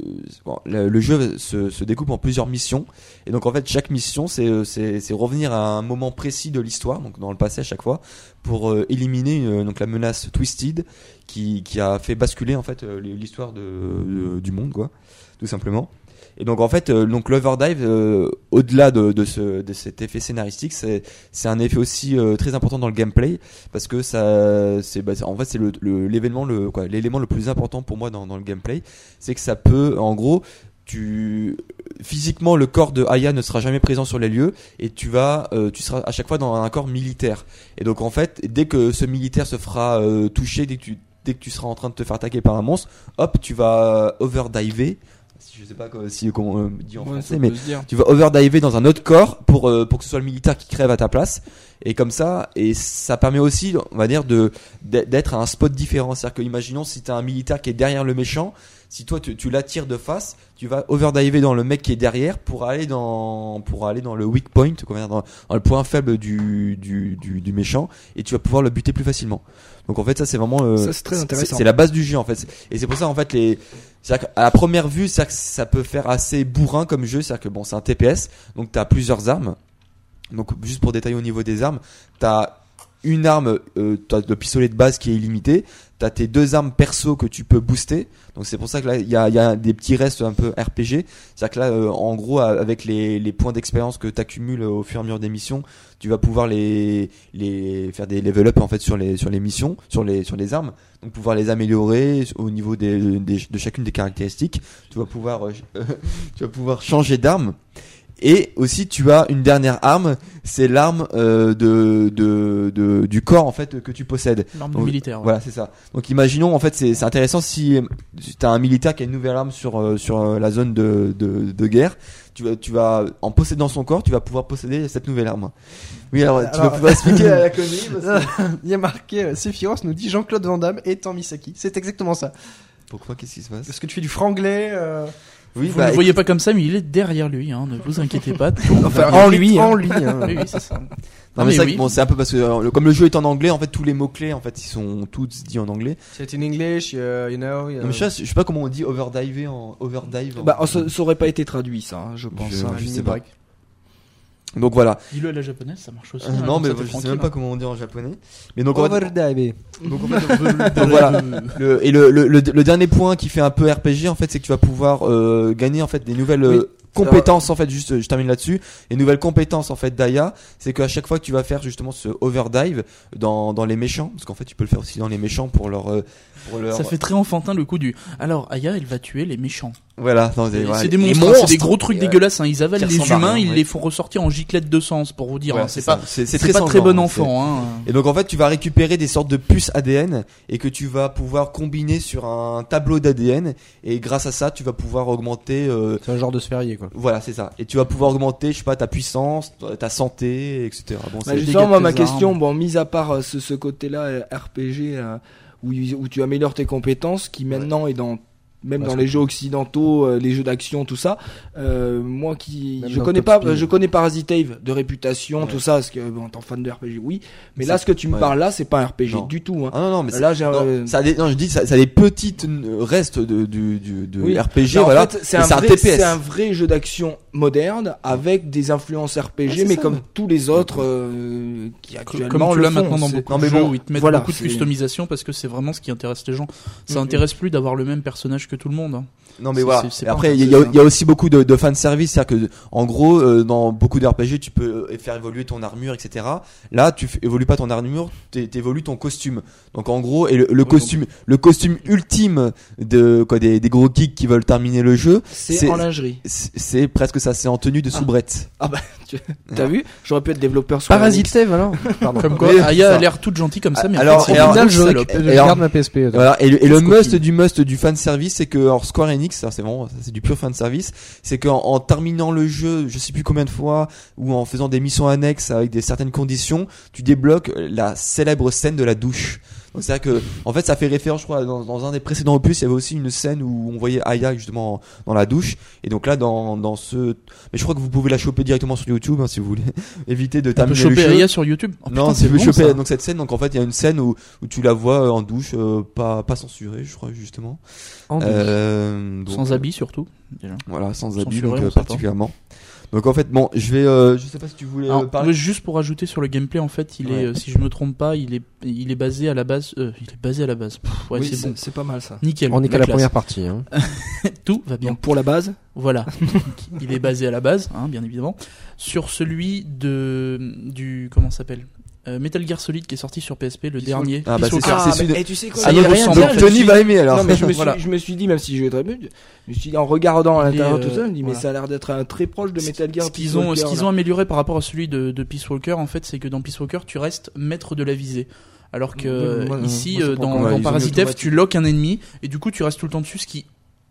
le, jeu se, découpe en plusieurs missions et donc en fait chaque mission c'est c'est revenir à un moment précis de l'histoire donc dans le passé à chaque fois pour éliminer donc la menace Twisted qui qui a fait basculer en fait l'histoire de- du monde quoi tout simplement. Et donc en fait, euh, donc l'overdive, euh, au-delà de, ce, de cet effet scénaristique, c'est c'est un effet aussi euh, très important dans le gameplay parce que ça, c'est bah, en fait c'est le le- l'événement le quoi l'élément le plus important pour moi dans, le gameplay, c'est que ça peut en gros tu physiquement le corps de Aya ne sera jamais présent sur les lieux et tu vas tu seras à chaque fois dans un corps militaire. Et donc en fait dès que ce militaire se fera toucher dès que tu dès que tu seras en train de te faire attaquer par un monstre hop tu vas overdiver je sais pas si comment on dit en Ouais, français ça mais tu vas overdiver dans un autre corps pour euh, pour que ce soit le militaire qui crève à ta place. Et comme ça et ça permet aussi on va dire de d'être à un spot différent. C'est-à-dire que imaginons si tu as un militaire qui est derrière le méchant si toi tu, tu l'attires de face tu vas overdiver dans le mec qui est derrière pour aller dans pour aller dans le weak point dans, dans le point faible du, du, du, du méchant et tu vas pouvoir le buter plus facilement. Donc en fait ça c'est vraiment euh, c'est la base du jeu en fait. Et c'est pour ça en fait les c'est-à-dire qu'à la première vue, que ça peut faire assez bourrin comme jeu, c'est-à-dire que bon, c'est un TPS, donc t'as plusieurs armes. Donc juste pour détailler au niveau des armes, t'as une arme, euh, t'as le pistolet de base qui est illimité, t'as tes deux armes perso que tu peux booster. Donc c'est pour ça que là il y a, des petits restes un peu RPG. C'est-à-dire que là, euh, en gros, euh, avec les, points d'expérience que t'accumules au fur et à mesure des missions, tu vas pouvoir les, faire des level up en fait sur les missions, sur les sur les armes. Donc pouvoir les améliorer au niveau des, des- de chacune des caractéristiques. Tu vas pouvoir euh, tu vas pouvoir changer d'arme. Et aussi, tu as une dernière arme, c'est l'arme euh, de, de, de- du corps en fait que tu possèdes. L'arme Donc, militaire. ouais. Voilà, c'est ça. Donc imaginons en fait, c'est c'est intéressant si tu as un militaire qui a une nouvelle arme sur euh, sur euh, la zone de, de, de guerre, tu vas tu vas en possédant son corps, tu vas pouvoir posséder cette nouvelle arme. Oui, alors, tu vas pouvoir expliquer à la parce que- Il y a marqué Sephiroth nous dit Jean-Claude Van Damme et Misaki. C'est exactement ça. Pourquoi Qu'est-ce qui se passe? Est-ce que tu fais du franglais euh, Oui, Vous bah, ne le voyez pas comme ça, mais il est derrière lui. Hein, ne vous inquiétez pas. Enfin, en lui, En hein. lui. hein. oui, oui, c'est ça. Non, Non, mais, mais c'est vrai oui. que, bon, c'est un peu parce que euh, comme le jeu est en anglais, en fait tous les mots clés en fait ils sont tous dits en anglais. C'est in English, uh, you know. uh, Non, mais je, sais, je sais pas comment on dit overdiver en overdive. en- Bah, ça, ça aurait pas été traduit, ça, hein, je pense. Je- hein. je sais pas. Donc voilà. Dis-le à la japonaise, ça marche aussi. Euh, non, mais je sais même pas hein. comment on dit en japonais. Mais donc, en fait, Overdive. donc, en fait, donc voilà. Le, et le, le, le, le dernier point qui fait un peu RPG en fait, c'est que tu vas pouvoir euh, gagner en fait des nouvelles Oui. euh, compétences en fait. Juste, je termine là-dessus. Les nouvelles compétences en fait d'Aya, c'est qu'à chaque fois que tu vas faire justement ce overdive dans dans les méchants, parce qu'en fait tu peux le faire aussi dans les méchants pour leur euh, pour leur Ça fait très enfantin le coup du. Alors, Aya, elle va tuer les méchants. Voilà. C'est voilà, des monstres, hein, c'est des gros trucs dégueulasses. Hein. Ils avalent les humains, rien, ils ouais. les font ressortir en giclette de sens pour vous dire. hein. C'est pas, c'est c'est très pas très bon enfant. Hein. Et donc en fait, tu vas récupérer des sortes de puces ADN et que tu vas pouvoir combiner sur un tableau d'ADN et grâce à ça, tu vas pouvoir augmenter euh, C'est un genre de sphérié quoi. voilà, c'est ça. Et tu vas pouvoir augmenter, je sais pas, ta puissance, ta- santé, etc. Bon, Bah, c'est justement, moi, ma armes. question, bon, mis à part euh, ce, ce côté-là, euh, RPG, euh, où, où tu améliores tes compétences, qui maintenant est dans même Parce dans que- les jeux occidentaux, euh, les jeux d'action, tout ça. Euh, moi qui, Même je connais pas, Speed. je connais Parasite Eve de réputation, Ouais. tout ça, parce que bon, en tant que fan de RPG, oui. Mais là, ce que tu me ouais. parles là, c'est pas un RPG Non. du tout. Hein. Ah non non, mais Là, j'ai un- non, euh, ça a des, non, je dis ça, ça a des petites euh, restes de du, du de Oui. RPG en voilà. fait, c'est un, vrai- TPS. c'est un vrai jeu d'action moderne avec des influences RPG, mais ça. comme tous les autres euh, qui actuellement Comme tu le font. maintenant dans beaucoup Non, de mais jeux bon, où ils te mettent beaucoup de customisation parce que c'est vraiment ce qui intéresse les gens. Ça Mhm. intéresse plus d'avoir le même personnage que tout le monde. Non mais voilà. Et après, il y, a- il y a aussi beaucoup de, de fan service, c'est-à-dire que, en gros, euh, dans beaucoup de RPG, tu peux euh, faire évoluer ton armure, etc. Là, tu évolues pas ton armure, tu évolues ton costume. Donc en gros, et le, le costume, le costume ultime de quoi des, des gros geeks qui veulent terminer le jeu, C'est en lingerie. c'est presque ça, c'est en tenue de soubrette. T'as vu? J'aurais pu être développeur sur Parasite Save alors Pardon. Comme quoi, Mais- Aya ça. a l'air toute gentille comme ça, mais Alors, en fait, et alors, final, je, salope. je Et alors- garde ma PSP. Voilà, et le, et le must du must du fan service, c'est que, alors Square Enix, c'est du pur fan service, c'est qu'en en terminant le jeu, je sais plus combien de fois, ou en faisant des missions annexes avec des certaines conditions, tu débloques la célèbre scène de la douche. Donc c'est vrai que, en fait, ça fait référence, je crois, dans, dans un des précédents opus, il y avait aussi une scène où on voyait Aya justement dans la douche, et donc là, dans, dans ce, mais je crois que vous pouvez la choper directement sur YouTube, hein, si vous voulez, éviter de On peut terminer le choper. Aya sur YouTube. Oh, non, c'est bon, choper ça. donc cette scène. Donc en fait, il y a une scène où, où tu la vois euh, en douche, euh, pas pas censurée, je crois justement. En douce. Euh, donc, Sans euh, habit surtout. déjà. Voilà, sans habit, donc euh, particulièrement. Donc en fait, bon, je vais, euh, je sais pas si tu voulais euh, Alors, parler. ouais, juste pour ajouter sur le gameplay, en fait, il Ouais. est, euh, si je me trompe pas, il est, il est basé à la base. euh, il est basé à la base. Pff, ouais, Oui, c'est bon. c'est pas mal ça. Nickel. On est qu'à la première partie. Hein. Tout va bien. Donc pour la base, Voilà. il est basé à la base, hein, bien évidemment, sur celui de du comment ça s'appelle? Euh, Metal Gear Solid qui est sorti sur PSP, le dernier. Ah, bah, Peace c'est Walker. ça. c'est celui et tu sais quoi Ça il y y est, a rien à ressemble, dire, en fait. je me Tony suis- va aimer alors. Non mais je me suis, Voilà. je me suis dit même si je très bien, je me suis dit en regardant à l'intérieur euh, tout ça, je me dis mais voilà. ça a l'air d'être un très proche de Metal Gear. Ce qu'ils ont, ce qu'ils ont amélioré par rapport à celui de, de Peace Walker, en fait, c'est que dans Peace Walker, tu restes maître de la visée. Alors que ici, euh, dans, dans Parasite F, tu loques un ennemi et du coup, tu restes tout le temps dessus, ce qui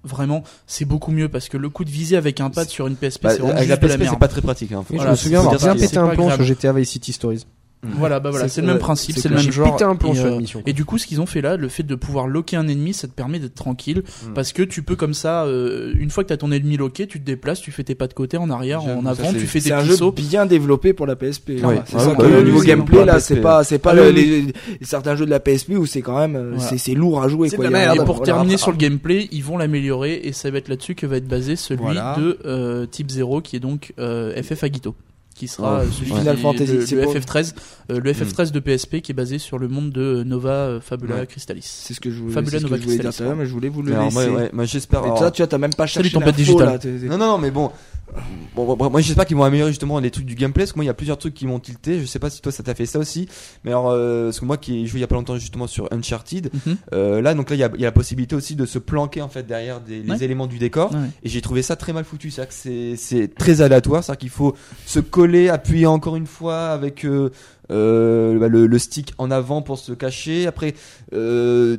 vraiment, c'est beaucoup mieux parce que le coup de visée avec un pad sur une PSP, Bah, c'est la PSP, pas très pratique. Hein. Voilà, je me souviens avoir dire bien pété un plomb sur GTA Vice City Stories. Voilà, bah voilà, C'est- c'est le même euh, principe, c'est c'est le même genre. un et, euh, mission. et du coup, ce qu'ils ont fait là, le fait de pouvoir loquer un ennemi, ça te permet d'être tranquille Mm. parce que tu peux comme ça, euh, une fois que t'as ton ennemi loqué, tu te déplaces, tu fais tes pas de côté, en arrière, en avant, c'est- tu fais C'est des un petits jeu sauts. bien développé pour la PSP. Ouais. C'est Ah ça le niveau gameplay là, c'est pas, c'est pas Ah, le- oui, les, certains jeux de la PSP où c'est quand même, euh, c'est c'est lourd à jouer C'est. Et pour terminer sur le gameplay, ils vont l'améliorer et ça va être là-dessus que va être basé celui de euh, Type 0 qui est donc euh, FF Agito qui sera Oh, euh, celui Final qui- Fantasy, le, c'est le pas- FF13 euh, le FF13 de PSP qui est basé sur le monde de Nova euh, Fabula Ouais. Crystallis. C'est ce que je voulais, Fabula c'est ce que Nova je voulais dire Crystallis, mais je voulais vous le Alors, laisser. moi, ouais, moi, j'espère. Et alors- toi, tu vois, t'as même pas cherché l'info, là. Non, non, non, mais bon. Bon, bon, bon, moi j'espère qu'ils vont améliorer justement les trucs du gameplay parce que moi il y a plusieurs trucs qui m'ont tilté je sais pas si toi ça t'a fait ça aussi mais alors euh, parce que moi qui ai joué il y a pas longtemps justement sur Uncharted Mhm. euh, là donc là il y a, y a la possibilité aussi de se planquer en fait derrière des, les Ouais. éléments du décor Ouais. et j'ai trouvé ça très mal foutu c'est que c'est c'est très aléatoire c'est qu'il faut se coller appuyer encore une fois avec euh, euh, bah, le, le stick en avant pour se cacher après euh,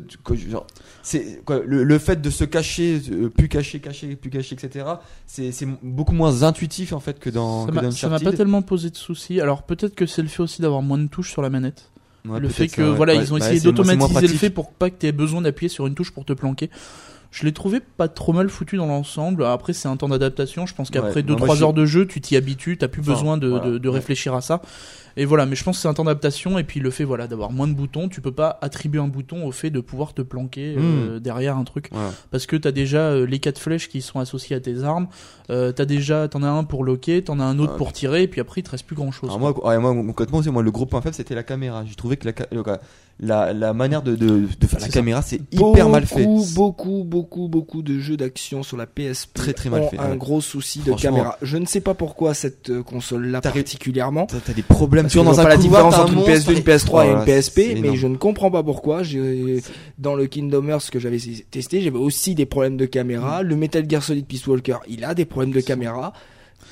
c'est le, le fait de se cacher euh, plus cacher cacher plus cacher etc c'est c'est beaucoup moins intuitif en fait que dans Ça m'a- dans ça m'a pas tellement posé de soucis. Alors peut-être que c'est le fait aussi d'avoir moins de touches sur la manette. Ouais, le fait que voilà, Ouais, ils ont bah, essayé d'automatiser le fait pour pas que tu aies besoin d'appuyer sur une touche pour te planquer. Je l'ai trouvé pas trop mal foutu dans l'ensemble. Après, c'est un temps d'adaptation. Je pense qu'après Ouais, 2-3 moi, moi, je- heures de jeu, tu t'y habitues, t'as plus Enfin, besoin de, voilà. de, réfléchir à ça. Et voilà, mais je pense que c'est un temps d'adaptation. Et puis le fait voilà d'avoir moins de boutons, tu peux pas attribuer un bouton au fait de pouvoir te planquer euh, derrière un truc. Voilà. Parce que t'as déjà euh, les quatre flèches qui sont associées à tes armes. Euh, t'as déjà, t'en as un pour loquer, t'en as un autre Ouais. pour tirer. Et puis après, il te reste plus grand chose. Alors moi, ouais, moi concrètement aussi, moi le gros point faible c'était la caméra. J'ai trouvé que la, la, la manière de, de, de faire la ça. caméra c'est hyper mal fait. Beaucoup, beaucoup, beaucoup, beaucoup de jeux d'action sur la PSP Très, très mal ont fait, un ouais. gros souci de caméra. Je ne sais pas pourquoi cette euh, console-là particulièrement. T'as t'as des problèmes. Vois, je dans un la différence entre une monstre, PS2, une PS3 et une PSP, mais je ne comprends pas pourquoi. Dans le Kingdom Hearts que j'avais testé, j'avais aussi des problèmes de caméra. Le Metal Gear Solid Peace Walker, il a des problèmes de caméra.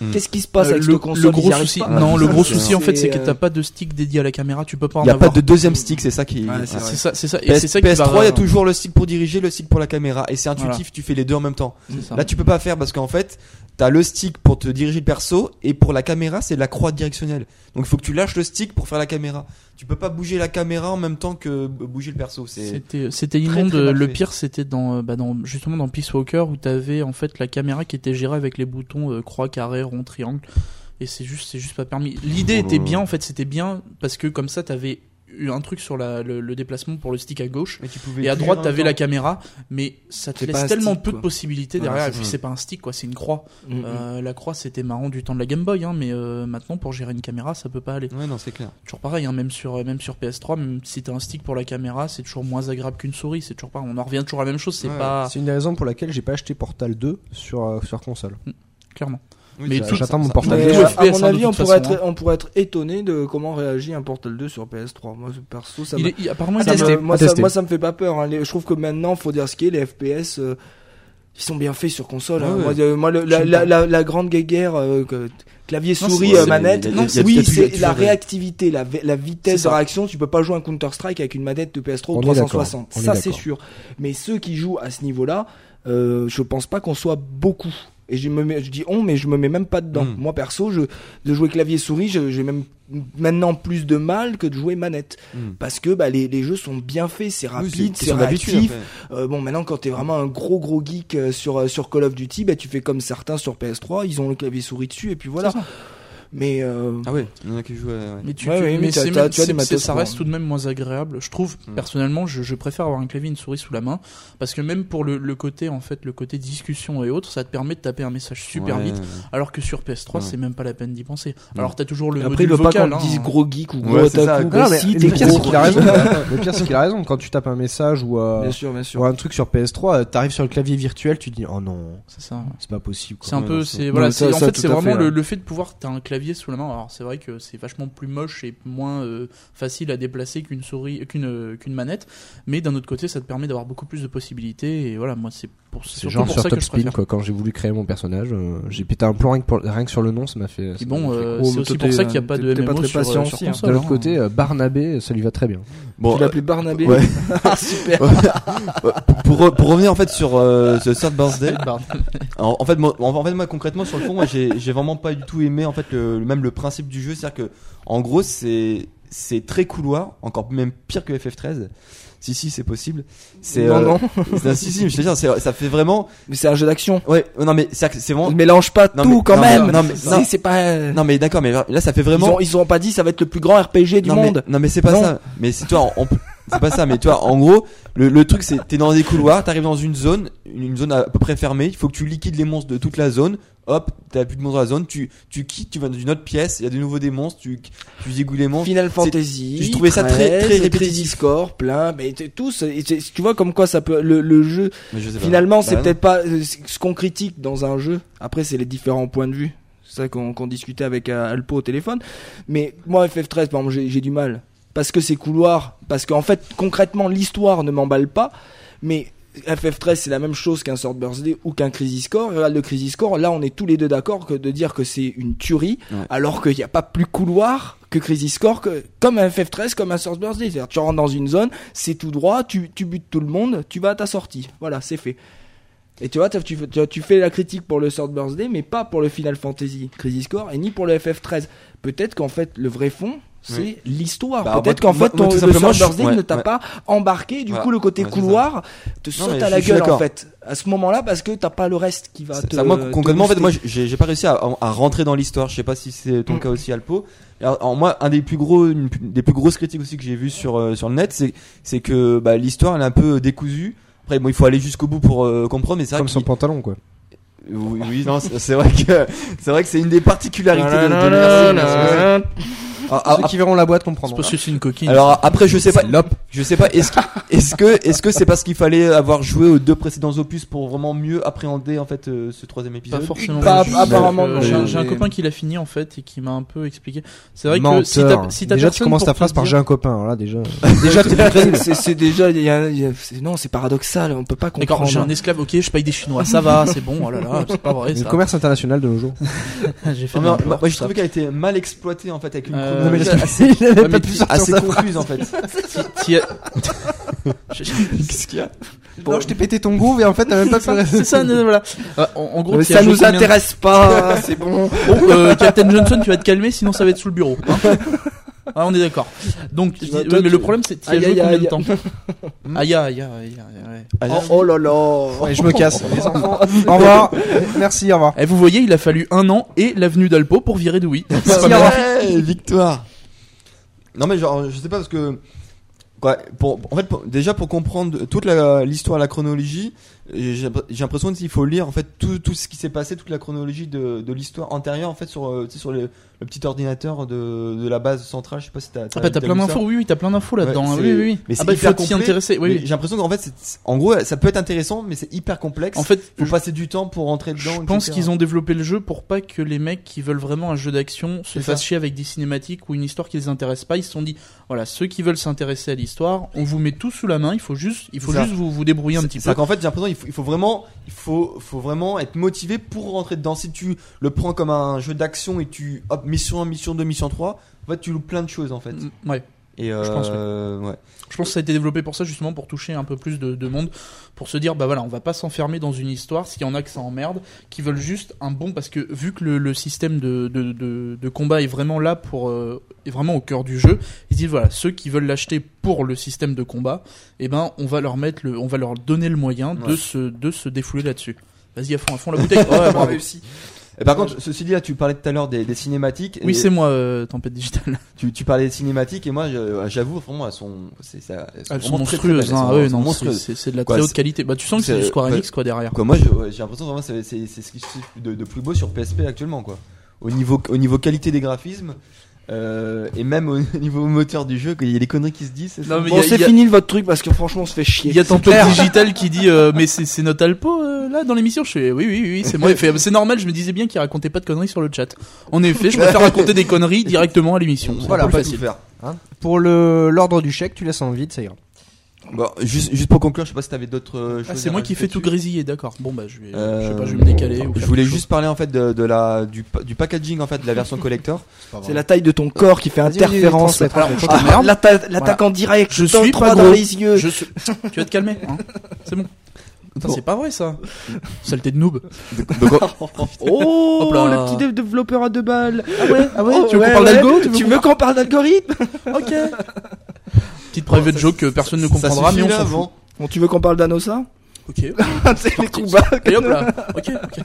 Mm. Qu'est-ce qui se passe Euh, avec le, cette console? le gros souci, pas? non, le gros C'est- souci en fait, c'est que euh, t'as pas de stick dédié à la caméra. Tu peux pas en Il y a pas avoir. de deuxième stick, c'est ça qui. Ouais, c'est ouais. vrai. C'est ça, c'est ça. Et PS, c'est ça qui va- PS3, il y a toujours le stick pour diriger, le stick pour la caméra, et c'est intuitif. Voilà. Tu fais les deux en même temps. c'est ça. Là, tu peux pas faire parce qu'en fait, t'as le stick pour te diriger le perso, et pour la caméra, c'est la croix directionnelle. Donc, il faut que tu lâches le stick pour faire la caméra. Tu peux pas bouger la caméra en même temps que bouger le perso. C'est C'était, c'était très, immonde. le pire, c'était dans, euh, bah, dans, justement dans Peace Walker où t'avais en fait la caméra qui était gérée avec les boutons euh, croix, carré, rond, triangle. Et c'est juste, c'est juste pas permis. L'idée était bien, en fait, c'était bien parce que comme ça, t'avais eu un truc sur la, le, le déplacement pour le stick à gauche. Mais tu pouvais Et à droite, t'avais la caméra, mais ça te laisse tellement stick, peu quoi. de possibilités derrière. c'est et puis c'est pas un stick, quoi, c'est une croix. Mm, mm. Euh, la croix, c'était marrant du temps de la Game Boy, hein, mais euh, maintenant pour gérer une caméra, ça peut pas aller. Ouais, non, c'est clair. Toujours pareil, hein, même sur même sur PS3, même si t'as un stick pour la caméra, c'est toujours moins agréable qu'une souris. C'est toujours pas. On en revient toujours à la même chose. C'est Ouais. pas C'est une des raisons pour laquelle j'ai pas acheté Portal 2 sur, euh, sur console. clairement. Oui, mais J'attends mon Portal Mais, 2. Mais, FPS, à mon hein, avis, on toute pourrait, être, on pourrait être étonné de comment réagit un Portal 2 sur PS3. Moi, perso, ça Il est, il- apparemment, ça me- moi, à ça, tester. moi, ça me fait pas peur. hein. Les- je trouve que maintenant, faut dire ce qui est, les FPS, euh, ils sont bien faits sur console. hein. Ouais, Moi, ouais. euh, moi, le- la, J'aime la, pas. la, la grande guerre, euh, que- clavier, Non, souris, euh, manette. Non, oui, c'est la réactivité, la, vitesse de réaction. Tu peux pas jouer un Counter Strike avec une manette de PS3 ou On est d'accord, 360. on est Ça, c'est sûr. Mais ceux qui jouent à ce niveau-là, euh, je pense pas qu'on soit beaucoup. Et je me mets, je dis on, mais je me mets même pas dedans. Mm. Moi perso, je de jouer clavier souris, j'ai même maintenant plus de mal que de jouer manette Hmm. parce que bah, les, les jeux sont bien faits, c'est rapide, c'est réactif. Euh, bon, maintenant quand t'es vraiment un gros gros geek euh, sur euh, sur Call of Duty, bah, tu fais comme certains sur PS3, ils ont le clavier souris dessus et puis voilà. Mais euh, Ah ouais, il y en a qui jouent. ouais, ouais. Mais tu, Ouais, tu- ouais, mais même- tu as des matos ça reste tout de même moins agréable. Je trouve Mm. personnellement, je, je préfère avoir un clavier et une souris sous la main parce que même pour le, le côté en fait, le côté discussion et autres, ça te permet de taper un message super Ouais, vite. ouais. Alors que sur PS3, Ouais. c'est même pas la peine d'y penser. Alors t'as toujours le après, veut pas vocal. qu'on hein. dise gros geek ou gros otaku. Le pire, gros. c'est qu'il a raison. le pire, c'est qu'il a raison. Quand tu tapes un message ou, euh, un truc sur PS3, euh, t'arrives sur le clavier virtuel, tu te dis, oh non, C'est ça. c'est pas possible. quoi. C'est un peu, c'est voilà, en fait c'est à vraiment le, hein. le fait de pouvoir t'as un clavier sous la main. Alors c'est vrai que c'est vachement plus moche et moins euh, facile à déplacer qu'une souris, qu'une euh, qu'une manette, mais d'un autre côté ça te permet d'avoir beaucoup plus de possibilités et voilà moi c'est pour c'est C'est genre pour sur ça Top Spin, quoi. Quand j'ai voulu créer mon personnage, euh, j'ai pété un plomb rien que, pour- rien que sur le nom, ça m'a fait. Et bon, euh, Oh, c'est aussi pour ça qu'il n'y a pas de t'es pas MMO très sur, patient sur aussi, console, De l'autre hein. côté, euh, Barnabé, ça lui va très bien. Bon, Tu l'appelais Barnabé ouais. Super. pour, pour revenir en fait sur euh, ce third birthday, en, en fait, moi, en, en fait, moi concrètement sur le fond, moi, j'ai vraiment pas du tout aimé en fait le, même le principe du jeu, c'est-à-dire que en gros c'est c'est très couloir, encore même pire que FF13. Si si, c'est possible. C'est Non, euh, non. c'est- si si, mais je te c'est- ça fait vraiment. Mais c'est un jeu d'action. Ouais, non mais c'est c'est vraiment. On ne mélange pas Non, tout mais- quand non, même. non, mais- C'est- non. c'est pas. Non mais d'accord, mais là ça fait Ils vraiment. ont, ils ont pas dit ça va être le plus grand RPG du non, monde. Mais, non mais c'est pas Non. ça. Mais c'est toi, en- en- c'est pas ça. Mais toi, en gros, le, le truc c'est t'es dans des couloirs, t'arrives dans une zone, une, zone à peu près fermée. Il faut que tu liquides les monstres de toute la zone. Hop, t'as plus de monstres dans la zone. Tu tu quittes, tu vas dans une autre pièce. Il y a de nouveau des monstres. Tu tu zigouilles les monstres. Final Fantasy. j'ai trouvé ça très- 13, très répétitif. Score, plein. Mais tous, tu vois comme quoi ça peut. Le, le jeu, je finalement, c'est Bah, peut-être pas euh, ce qu'on critique dans un jeu. Après, c'est les différents points de vue. C'est ça qu'on qu'on discutait avec euh, Alpo au téléphone. Mais moi, FF13, par exemple, j'ai du mal. Parce que c'est couloir. Parce qu'en fait, concrètement, l'histoire ne m'emballe pas. Mais FF13, c'est la même chose qu'un Sword Birthday ou qu'un Crisis Score. Regarde le Crisis Score, là, on est tous les deux d'accord que de dire que c'est une tuerie, Ouais. alors qu'il n'y a pas plus couloir que Crisis Score, que, comme un FF13, comme un Sword Birthday. C'est-à-dire, tu rentres dans une zone, c'est tout droit, tu, tu butes tout le monde, tu vas à ta sortie. Voilà, c'est fait. Et tu vois, tu, tu, fais la critique pour le Sword Birthday, mais pas pour le Final Fantasy Crisis Score, et ni pour le FF13. Peut-être qu'en fait, le vrai fond, c'est Oui. l'histoire. Bah, Peut-être qu'en fait, moi, ton, le Birthday ouais, ne t'a ouais. pas embarqué. Du Voilà. coup, le côté Ouais, couloir te Non, saute à la gueule, en fait. À ce moment-là, parce que t'as pas le reste qui va te. ça, moi, te concrètement, en fait, moi, j'ai pas réussi à, à rentrer dans l'histoire. Je sais pas si c'est ton Mm. cas aussi, Alpo. Alors, alors, moi, un des plus gros, une des plus grosses critiques aussi que j'ai vu sur euh, sur le net, c'est c'est que bah, l'histoire elle est un peu décousue. Après, bon, il faut aller jusqu'au bout pour euh, comprendre, mais c'est vrai Comme son pantalon, quoi. Oui, oui, non, c'est vrai que c'est vrai que c'est une des particularités de. Ah, ah, Ceux qui verront la boîte comprendront. parce que c'est une coquine. Alors après je sais pas je sais pas est-ce que est-ce que est-ce que c'est parce qu'il fallait avoir joué aux deux précédents opus pour vraiment mieux appréhender en fait euh, ce troisième pas épisode? forcément. Pas- Je- apparemment, je- non. J'ai un- j'ai un copain qui l'a fini en fait et qui m'a un peu expliqué. C'est vrai que Menteur. si t'as si t'as déjà, tu commences ta phrase par j'ai un copain. Là, déjà. déjà, t'es C'est- c'est déjà. il y a- y a- c'est- non, c'est paradoxal. On peut pas D'accord, comprendre. j'ai un esclave, ok, je paye des chinois, ça va, c'est bon, oh là là, c'est pas vrai le ça. commerce international de nos jours. J'ai fait Non, n'importe moi, ça. trouvé qu'elle était mal exploitée en fait avec une Euh, chronologie mais je- assez, Il avait Ouais, mais pu sortir assez sa confuse en fait. T'y as- Je- Qu'est-ce qu'il y a Non, je t'ai pété ton groove et en fait, t'as même pas ça, c'est ça, non, voilà. Euh, En, en gros, Mais ça joué nous combien de- intéresse pas. c'est bon. Bon, euh, Captain Johnson, tu vas te calmer, sinon ça va être sous le bureau. hein. Ah, on est d'accord. Donc, je dis- vas- ouais, toi, mais tu- le problème, c'est t'y as Aïe, joué aïe, combien de aïe. temps Aïe, aïe, aïe, aïe, aïe. Oh, oh là là. Je me casse. Les enfants. Au revoir. Merci, au revoir. Eh, vous voyez, il a fallu un an et l'avenue d'Alpo pour virer de oui. Merci, au revoir. Ouais, victoire. Non mais genre je sais pas parce que quoi, pour, en fait pour- déjà pour comprendre toute la- l'histoire, la chronologie, j'ai j'ai l'impression qu'il faut lire en fait tout, tout ce qui s'est passé, toute la chronologie de, de l'histoire antérieure en fait sur euh, tu sais, sur le, le petit ordinateur de, de la base centrale. Je sais pas si t'as. Ah bah t'as plein d'infos, oui, oui, t'as plein d'infos là-dedans. Ouais, hein, oui, oui, oui. mais ah c'est bah il faut complet, intéresser. Oui, Mais oui. J'ai l'impression qu'en fait, en gros, ça peut être intéressant, mais c'est hyper complexe. En fait, faut je- passer du temps pour rentrer dedans. Je pense qu'ils ont développé le jeu pour pas que les mecs qui veulent vraiment un jeu d'action se fassent chier avec des cinématiques ou une histoire qui les intéresse pas. Ils se sont dit, voilà, ceux qui veulent s'intéresser à l'histoire, on vous met tout sous la main. Il faut juste, il faut juste vous vous débrouiller un petit peu. Qu'en fait, j'ai l'impression qu'il faut, il faut vraiment, il faut, faut vraiment être motivé pour rentrer dedans. Si tu le prends comme un jeu d'action et tu, hop, mission 1, mission 2, mission 3, en fait, tu loupes plein de choses, en fait. Mm, Ouais. Et euh, Je pense, ouais. Je pense que ça a été développé pour ça, justement, pour toucher un peu plus de, de monde, pour se dire, bah voilà, on va pas s'enfermer dans une histoire, s'il y en a que ça emmerde, qui veulent juste un bon, parce que vu que le, le système de, de, combat est vraiment là pour, euh, est vraiment au cœur du jeu, ils disent, voilà, ceux qui veulent l'acheter pour le système de combat, eh ben, on va leur mettre le, on va leur donner le moyen de se, de se défouler là-dessus. Vas-y à fond, à fond la bouteille. Ouais, bravo. Et par contre, ceci dit, là, tu parlais tout à l'heure des, des cinématiques. Oui, c'est moi, euh, Tempête Digitale. tu, tu parlais des cinématiques et moi, je- j'avoue, vraiment, elles sont, c'est, ça, elles sont Elles sont très, monstrueuses, elles hein. sont- Ah ouais, elles sont non, c'est de la très haute qualité. Bah, tu sens que c'est du Square ouais. Enix, quoi, derrière. Quoi, moi, ouais, j'ai l'impression vraiment c'est, c'est, c'est ce qui de, de plus beau sur PSP actuellement, quoi. Au niveau, au niveau qualité des graphismes, euh, et même au niveau moteur du jeu, il y a des conneries qui se disent. Non, mais Bon, y a- c'est a- fini votre truc parce que franchement, on se fait chier. Il y a Tempête. Digital qui dit euh, mais c'est notre Alpo euh, là dans l'émission je fais oui oui oui, c'est moi c'est normal je me disais bien qu'il racontait pas de conneries sur le chat en effet je préfère raconter des conneries directement à l'émission c'est Voilà, pas facile faire. Pour le l'ordre du chèque, tu laisses en vide, ça ira. Bon, juste, juste pour conclure, je sais pas si t'avais d'autres euh, choses. ah, c'est moi qui fais tout grésiller d'accord bon bah je vais je sais Euh, pas je vais me décaler ou Je voulais juste parler en fait de, de la du, du packaging en fait de la version collector. C'est la taille de ton corps qui fait interférence. Ah, L'attaque en direct, Je suis pas dans les yeux. chose. je suis- tu vas te calmer hein c'est bon Putain, Bon. c'est pas vrai ça saleté de noob Donc, Oh, Hop là. le petit dé- développeur à deux balles. ah ouais ah ouais Oh, tu veux ouais, qu'on parle ouais. d'algo tu veux Tu qu'on veux qu'on parle d'algorithme ok petite private joke que personne ne ça comprendra suffit mais on là, s'en fout avant. Bon, tu veux qu'on parle d'Anosa ok C'est les coups bas. Et hop là. Ok, ok.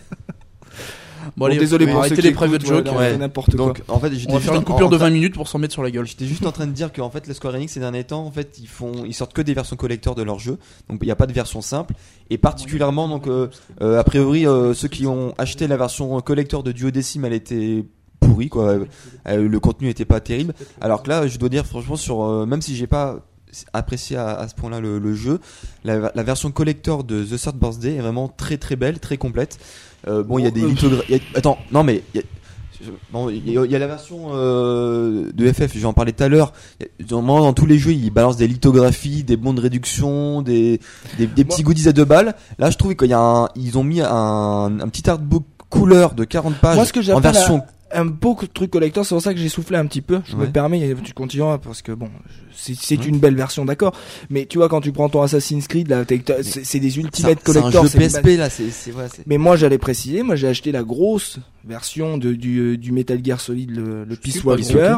Bon, allez, désolé on va pour arrêter les private jokes. n'importe quoi. Donc en fait, On va faire une coupure de train- 20 minutes pour s'en mettre sur la gueule. J'étais juste en train de dire qu'en fait, le Square Enix ces derniers temps, en fait, ils font, ils sortent que des versions collector de leurs jeux. Donc il n'y a pas de version simple. Et particulièrement, donc euh, euh, a priori, euh, ceux qui ont acheté la version collector de Duodécime, elle était pourrie quoi. Euh, le contenu était pas terrible. Alors que là, je dois dire franchement, sur euh, même si j'ai pas apprécié à, à ce point-là le, le jeu, la, la version collector de The Third Birthday est vraiment très très belle, très complète. Euh, bon, il y a des Oh, euh, lithographies. Attends, non mais il y a- Bon, il y, y a la version euh, de FF, j'en parlais tout à l'heure. Normalement, dans tous les jeux, ils balancent des lithographies, des bons de réduction, des, des, des petits goodies à deux balles. Là, je trouve qu'il y a un, ils ont mis un, un petit artbook couleur de 40 pages Moi, ce que en version. Un beau truc collector, c'est pour ça que j'ai soufflé un petit peu. Je Ouais. me permets, tu continueras parce que bon, c'est Ouais. une belle version, d'accord. Mais tu vois, quand tu prends ton Assassin's Creed, là, c'est des ultimate collector. jeu c'est PSP là, c'est c'est ouais, Mais moi, j'allais préciser, moi j'ai acheté la grosse version de, du, euh, du Metal Gear Solid, le, le Peace Walker.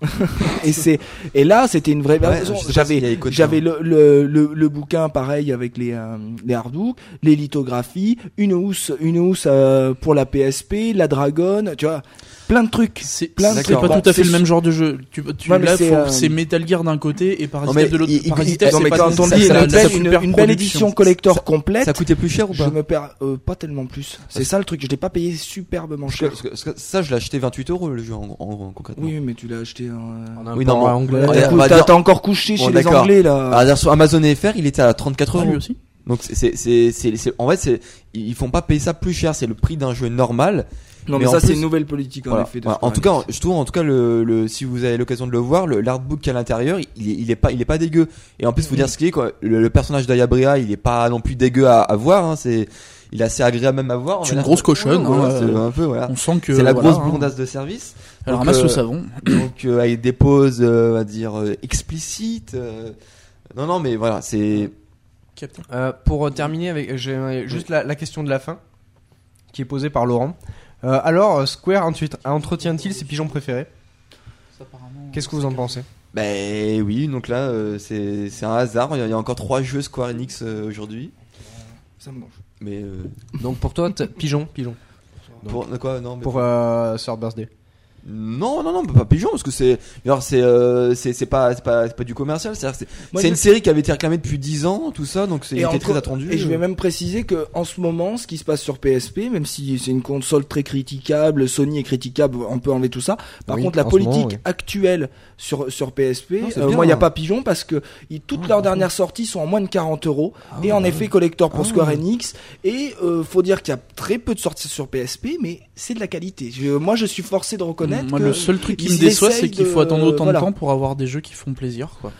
et c'est et là, c'était une vraie version. J'avais j'avais dedans. le, le, le, le bouquin pareil avec les euh, les hardbooks, les lithographies, une housse une housse euh, pour la PSP, la Dragon, tu vois, plein de trucs. C'est Plein de c'est trucs. pas tout à fait c'est le même genre de jeu. Tu, tu, Ouais, là, c'est, euh, Metal Gear d'un côté et Parasite de l'autre. Parasite, non c'est mais pas quand ça- on dit ça- une, ça- belle, édition collector complète, Ça coûtait plus cher ou je pas me perds euh, pas tellement plus. C'est ça le truc, je l'ai pas payé superbement parce que, cher. parce que- parce que ça, je l'ai acheté 28 euros le jeu en, en- en- concrètement. Oui, mais tu l'as acheté en. Oui, non, anglais. Ouais, T'as encore couché chez les. Anglais là. Ah, d'ailleurs, sur Amazon FR, il était à 34 Ah, euros. aussi. Donc c'est c'est c'est c'est- c'est- en fait c'est ils font pas payer ça plus cher, c'est le prix d'un jeu normal. Non mais ça c'est une nouvelle politique en Voilà. effet. de Voilà. En tout cas, je trouve en tout cas le, le si vous avez l'occasion de le voir, l'artbook qu'il y a à l'intérieur, il est, il est pas il est pas dégueu. Et en plus, faut dire ce qui est quoi, le, le personnage d'Ayabria, il est pas non plus dégueu à, à voir. Hein, c'est il est assez agréable même à voir. C'est une grosse cochonne, hein, euh, un peu voilà. On sent que C'est la voilà, grosse hein. blondasse de service. Elle Donc, ramasse euh, le savon. Donc euh, avec des poses, euh, on va dire euh, explicites. euh, Non non, mais voilà, c'est Captain. Euh, pour terminer avec j'ai juste la, la question de la fin qui est posée par Laurent. Euh, alors euh, Square ensuite entretient-il ses pigeons préférés? Qu'est-ce que vous en pensez? Ben oui, donc là euh, c'est c'est un hasard. Il y a- il y a encore trois jeux Square Enix euh, aujourd'hui, Ça me mange. mais euh, Donc pour toi t- pigeon pigeon pour quoi? Non mais pour euh, Third Birthday. Non, non, non, pas pigeon, parce que c'est, alors c'est, euh, c'est, c'est pas, c'est pas, c'est pas du commercial. C'est-à-dire, c'est, Moi, c'est je- une série qui avait été réclamée depuis 10 ans, tout ça, donc c'est, encore- très attendu. Et je vais même préciser que en ce moment, ce qui se passe sur PSP, même si c'est une console très critiquable, Sony est critiquable, on peut enlever tout ça. Par Oui, contre, la en ce politique moment, oui. actuelle sur sur PSP, Non, c'est euh, bien, moi, il y a hein. pas pigeon parce que ils- toutes leurs dernières sorties sont en moins de 40 euros Ah et en effet collector pour Ah Square. Enix. Et euh, faut dire qu'il y a très peu de sorties sur PSP, mais c'est de la qualité. Je- moi, je suis forcé de Moi, que le seul truc qui me déçoit, c'est qu'il faut attendre autant voilà. de temps pour avoir des jeux qui font plaisir, quoi.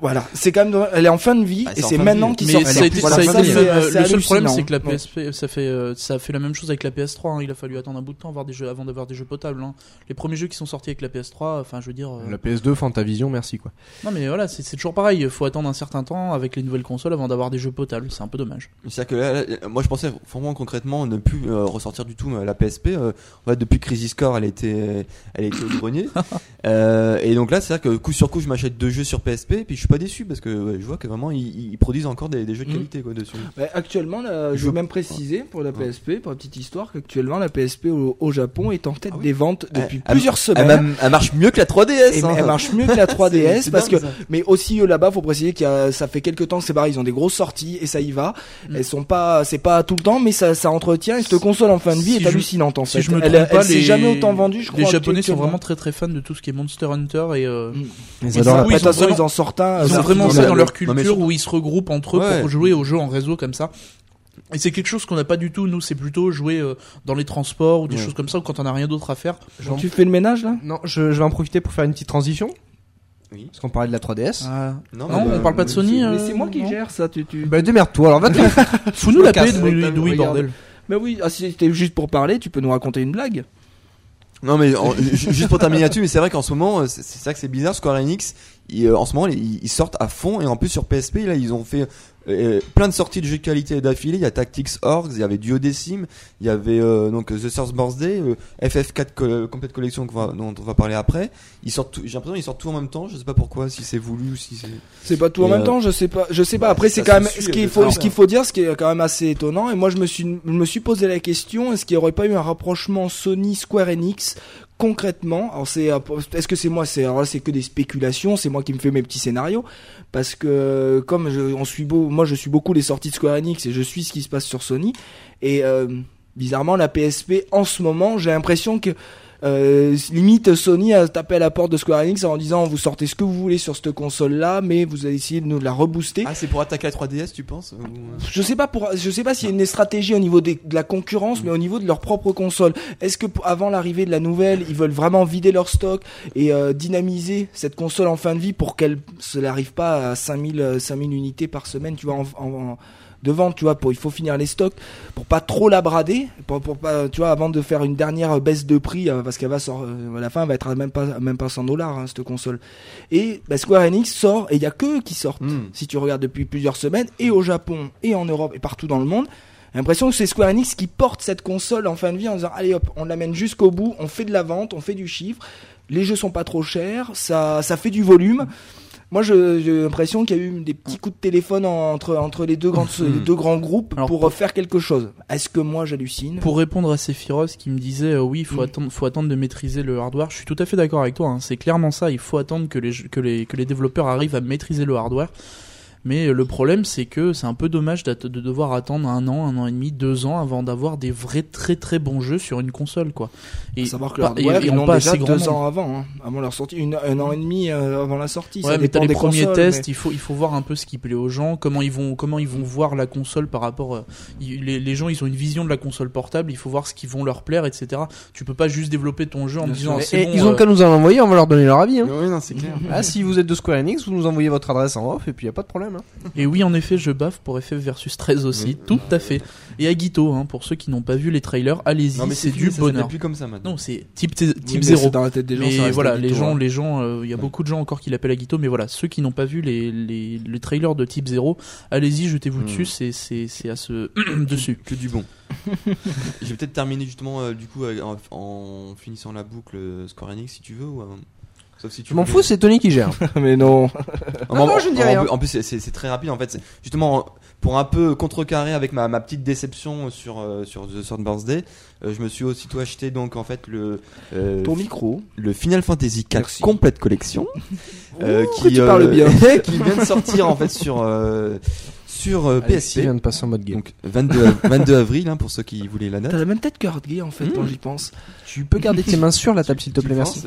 Voilà, c'est quand même. Elle est en fin de vie Ah, et c'est en c'est fin de maintenant vie. qu'il Mais sort. ça a été, Voilà, ça a ça, été c'est- le euh, c'est seul problème, c'est que la. PSP, ça fait, euh, ça a fait la même chose avec la PS3. hein. Il a fallu attendre un bout de temps avoir des jeux, avant d'avoir des jeux potables. hein. Les premiers jeux qui sont sortis avec la PS3, enfin, je veux dire. euh, La PS2, Fantavision, merci quoi. Non, mais voilà, c'est c'est toujours pareil. Il faut attendre un certain temps avec les nouvelles consoles avant d'avoir des jeux potables. C'est un peu dommage. C'est-à-dire que là, là, moi je pensais vraiment concrètement ne plus euh, ressortir du tout la PSP. euh, en fait, depuis Crisis Core, elle était, elle était au grenier. Euh, et donc là, c'est-à-dire que coup sur coup, je m'achète deux jeux sur PSP, et puis je suis pas déçu parce que ouais, je vois que vraiment ils, ils produisent encore des, des jeux de Mhm. qualité quoi dessus. Ouais, actuellement, là, je veux même préciser pour la. PSP, pour la petite histoire, qu'actuellement la PSP au, au Japon est en tête Ah oui. des ventes depuis Elle- plusieurs semaines. m'a- elle marche mieux que la 3DS. Et hein. elle marche mieux que la 3DS C'est parce que ça. mais aussi eux là-bas faut préciser qu'il y a ça fait quelques temps que c'est pareil ils ont des grosses sorties et ça y va Mm. elles sont pas c'est pas tout le temps mais ça ça entretient et cette console en fin de vie Si est hallucinante en Si fait je me elle, s'est jamais autant vendue je crois les Japonais sont vraiment très très fans de tout ce qui est Monster Hunter et euh, Mm. Ils ça, oui, ont vraiment- en sortent un Ils ont vraiment ça dans leur mais culture où ils se regroupent entre eux Ouais. pour jouer aux jeux en réseau comme ça. Et c'est quelque chose qu'on n'a pas du tout. Nous, c'est plutôt jouer euh, dans les transports ou des Ouais. choses comme ça ou quand on n'a rien d'autre à faire. Genre- tu fais le ménage là? Non, je, je vais en profiter pour faire une petite transition. Oui. Parce qu'on parlait de la 3DS. Ah. Non, Non, mais, on parle pas de euh, Sony. mais euh, c'est moi qui non gère ça tu, tu... Bah démerde-toi, alors va te Fous-nous la paix de bordel. mais oui ah, si c'était juste pour parler tu peux nous raconter une blague Non mais en- ju- juste pour terminer là-dessus, mais c'est vrai qu'en ce moment, euh, c'est ça que c'est bizarre, Square Enix, euh, en ce moment ils sortent à fond et en plus sur PSP là ils ont fait euh, plein de sorties de jeux de qualité d'affilée. Il y a Tactics Orgs, il y avait Duodecim, il y avait euh, donc The Source Birthday, euh, FF4 co- Complete Collection va- dont on va parler après. Ils sortent, j'ai l'impression qu'ils sortent tout en même temps. Je sais pas pourquoi, si c'est voulu ou si c'est. C'est pas tout en même euh, temps, je sais pas, je sais pas. bah, Après, c'est quand même ce qu'il euh, faut, ce qu'il faut dire, ce qui est quand même assez étonnant. Et moi, je me suis, je me suis posé la question est-ce qu'il y aurait pas eu un rapprochement Sony Square Enix concrètement Alors c'est, est-ce que c'est moi C'est c'est que des spéculations. C'est moi qui me fais mes petits scénarios parce que comme je, on suit beau, moi je suis beaucoup les sorties de Square Enix et je suis ce qui se passe sur Sony. Et euh, bizarrement, la PSP en ce moment, j'ai l'impression que euh, limite Sony a tapé à la porte de Square Enix en disant vous sortez ce que vous voulez sur cette console là mais vous allez essayer de nous la rebooster. Ah c'est pour attaquer la 3DS, tu penses ou- je sais pas pour je sais pas s'il y a une stratégie au niveau des- de la concurrence mais au niveau de leur propre console. Est-ce que avant l'arrivée de la nouvelle ils veulent vraiment vider leur stock et euh, dynamiser cette console en fin de vie pour qu'elle n'arrive pas à 5000 euh, 5000 unités par semaine tu vois en, en- en- de vente, tu vois, pour il faut finir les stocks pour pas trop la brader, pour, pour pas, tu vois, avant de faire une dernière baisse de prix euh, parce qu'elle va sort, euh, à la fin elle va être à même pas même pas 100 dollars hein, cette console. Et bah, Square Enix sort et il y a que eux qui sortent. Hmm. Si tu regardes depuis plusieurs semaines et au Japon et en Europe et partout dans le monde, j'ai l'impression que c'est Square Enix qui porte cette console en fin de vie en disant allez hop, on l'amène jusqu'au bout, on fait de la vente, on fait du chiffre, les jeux sont pas trop chers, ça ça fait du volume. Moi, je- j'ai l'impression qu'il y a eu des petits coups de téléphone en- entre entre les deux grands les deux grands groupes Alors, pour pour- faire quelque chose. Est-ce que moi j'hallucine? Pour répondre à Sephiroth qui me disait euh, oui, il faut Mm. attendre, faut attendre de maîtriser le hardware. Je suis tout à fait d'accord avec toi. hein. C'est clairement ça. Il faut attendre que les que les que les développeurs arrivent à maîtriser le hardware. Mais le problème, c'est que c'est un peu dommage de devoir attendre un an, un an et demi, deux ans avant d'avoir des vrais très très bons jeux sur une console, quoi. Et À savoir que pas- et- et ils l'ont déjà deux ans avant, hein, avant leur sortie, une, un an et demi euh, avant la sortie. Ouais, ça mais t'as les des premiers consoles, tests, mais- il faut il faut voir un peu ce qui plaît aux gens, comment ils vont comment ils vont voir la console par rapport euh, les, les gens ils ont une vision de la console portable, il faut voir ce qui vont leur plaire etc. Tu peux pas juste développer ton jeu en Bien disant ah, Et bon, ils ont euh, qu'à nous en envoyer, on va leur donner leur avis. Hein. Oui, non, c'est clair. Ah, si vous êtes de Square Enix, vous nous envoyez votre adresse en off et puis y a pas de problème. Hein. Et oui, en effet, je baffe pour FF versus 13 aussi, Oui. tout à fait. Et Agito, hein, pour ceux qui n'ont pas vu les trailers, allez-y, c'est du ça bonheur. plus comme ça maintenant. Non, c'est type, Oui, type mais 0. c'est dans la tête des gens. Mais voilà, Agito, les gens, hein. les gens, euh, il y a beaucoup de gens encore qui l'appellent Agito, mais voilà, ceux qui n'ont pas vu les, les, les trailers de type 0, allez-y, jetez-vous Hmm. dessus, c'est, c'est, c'est à ce dessus. que du bon. Je vais peut-être terminer justement euh, du coup euh, en, en finissant la boucle Square Enix si tu veux ou, euh, Sauf si tu Je m'en fous, c'est Tony qui gère. Mais non. En- Non, en- non, je ne dis en- rien. En plus, c'est- très rapide. En fait, justement pour un peu contrecarrer avec ma, ma petite déception sur euh, sur The Third Birthday, euh, je me suis aussitôt acheté donc en fait le euh, Ton micro. le Final Fantasy 4 Merci. complète collection euh, Ouh, que tu parles bien. qui vient de sortir en fait sur euh, sur euh, PSP. vient de passer en mode game. Donc 22, 22 avril hein, pour ceux qui voulaient la T'as note. la même tête que Hardgay en fait Mmh. quand j'y pense. Tu peux garder tes mains sur la table s'il te plaît, merci.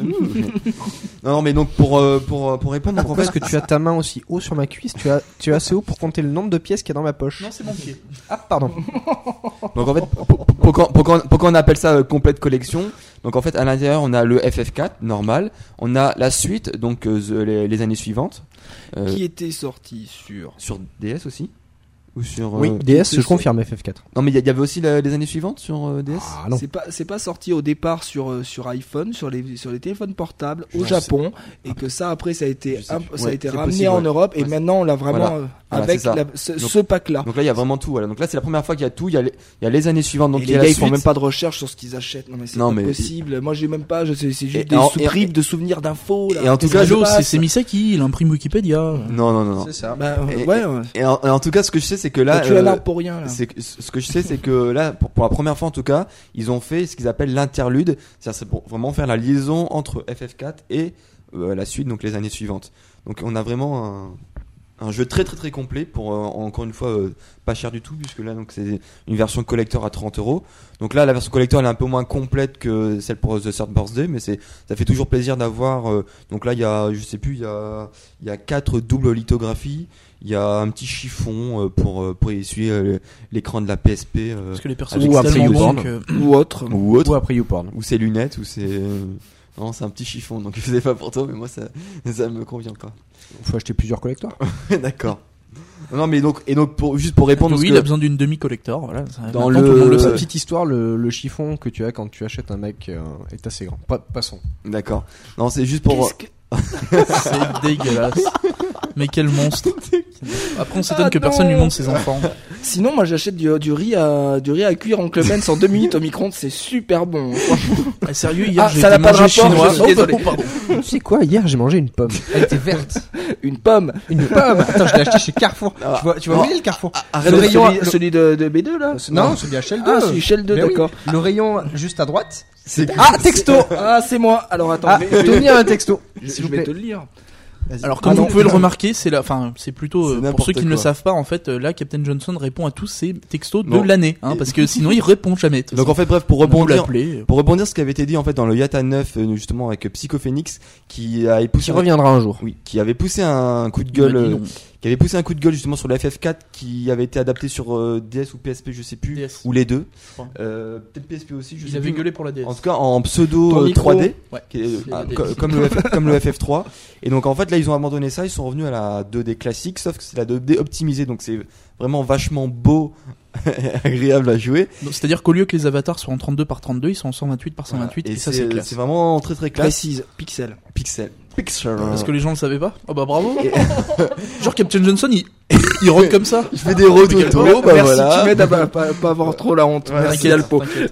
non, non, mais donc pour euh, pour pour répondre donc en Pourquoi fait est-ce que tu as ta main aussi haut sur ma cuisse tu as, tu es assez haut pour compter le nombre de pièces qu'il y a dans ma poche Non, c'est mon pied. Ah, pardon. Donc en fait, pour- pourquoi, pourquoi, pourquoi on appelle ça euh, complète collection Donc en fait, à l'intérieur, on a le FF4 normal, on a la suite, donc euh, the- les, les années suivantes, euh, Qui était sorti sur. sur DS aussi ou sur Oui, euh, DS, je confirme FF4. Non, mais il y, avait aussi la- les années suivantes sur euh, DS. Ah non. C'est pas c'est pas sorti au départ sur euh, sur iPhone, sur les sur les téléphones portables au Japon et que ça après ça a été Je sais imp- plus. ça a Ouais, été c'est ramené possible, en ouais. Europe et Ouais, maintenant on l'a vraiment Voilà. euh, Voilà, avec la- ce, Donc- ce pack là. Donc là, il y a vraiment tout. Voilà. Donc là, c'est la première fois qu'il y a tout. Il y a les, il y a les années suivantes. Donc et les gars ils font même pas de recherche sur ce qu'ils achètent. Non mais c'est Non, pas mais- possible. Moi j'ai même pas. C'est juste et des sous-bribes de souvenirs d'infos. là. et en tout cas, c'est Misaki, il imprime Wikipédia. Non, non, non, non. C'est ça. Bah, Et- ouais. Et en, et en tout cas, ce que je sais, c'est que là, Bah, tu es euh, là pour rien là. C'est que- ce que je sais, c'est que là, pour, pour la première fois en tout cas, ils ont fait ce qu'ils appellent l'interlude. C'est-à-dire, c'est pour vraiment faire la liaison entre FF4 et euh, la suite, donc les années suivantes. Donc, on a vraiment un, un jeu très très très complet pour euh, encore une fois euh, pas cher du tout, puisque là, donc c'est une version collector à 30 euros. Donc là, la version collector elle est un peu moins complète que celle pour The Third Birthday, mais c'est ça fait toujours plaisir d'avoir. euh, donc là, il y a, je sais plus, il y a il y a quatre doubles lithographies. Il y a un petit chiffon euh, pour euh, pour essuyer euh, l'écran de la PSP euh, Parce que les personnages Ou sont après YouPorn. que... Ou autre. ou autre, Ou après YouPorn. ou ses lunettes, ou c'est euh, non, c'est un petit chiffon. Donc je sais pas pour toi, mais moi ça ça me convient pas. Faut acheter plusieurs collecteurs. D'accord. Non mais donc et donc pour juste pour répondre oui, il que- a besoin d'une demi-collector. Voilà, ça- Dans le- petite histoire, le, le chiffon que tu as quand tu achètes un mec euh, est assez grand. Pas, passons. D'accord. Non, c'est juste pour C'est dégueulasse. Mais quel monstre. Après, on s'étonne Ah que personne non. lui montre ses enfants. Sinon, moi j'achète du, du riz à du riz à cuire en Clemens en deux minutes au micro-ondes, c'est super bon. Ah, sérieux, hier, Ah, j'ai ça été n'a pas de manger rapport, chinois. je suis désolé. tu sais quoi Hier, j'ai mangé une pomme. Elle était verte. Une pomme. Une pomme Attends, je l'ai acheté chez Carrefour. Ah. tu vois, tu vois où il est le Carrefour Arrête Le rayon- celui, le- celui de, de B2 là Non, celui HL2. Ah, celui Shell 2, Mais oui. d'accord. Le rayon juste à droite. c'est Ah, texto Ah, c'est moi. Alors attends, Ah, je vais- donnez un texto. je, s'il je vous vais te le lire. Alors comme Ah vous non. pouvez le remarquer, c'est la, enfin c'est plutôt euh, pour ceux qui ne le savent pas en fait, euh, là Captain Johnson répond à tous ses textos de l'année, hein, parce que sinon il répond jamais. Donc en fait bref pour rebondir pour rebondir ce qui avait été dit en fait dans le Yata 9 euh, justement avec Psycho Phoenix qui a Qui poussé reviendra un jour. oui, qui avait poussé un coup de gueule. Qui avait poussé un coup de gueule justement sur le FF4 qui avait été adapté sur euh, DS ou PSP, je sais plus, DS. ou les deux. Euh, Peut-être PSP aussi, je Il sais avait plus. gueulé pour la DS. En tout cas, en pseudo Ton euh, micro. 3D, Ouais. qui est, Il y a ah, des co- DS. comme, le FF, comme le FF3. Et donc en fait là ils ont abandonné ça, ils sont revenus à la 2D classique, sauf que c'est la 2D optimisée, donc c'est vraiment vachement beau, agréable à jouer. C'est-à-dire qu'au lieu que les avatars soient en 32 par 32, ils sont en 128 par 128 et, et ça c'est c'est classe. c'est vraiment très très classe. Précise, pixel. Pixel. Pixel. Parce que les gens le savaient pas. Oh bah bravo. Genre Captain Johnson, il, il comme ça. Je fais des rototos, bah Merci, voilà. tu m'aides à pas, pas, pas avoir trop la honte. Merci t'inquiète.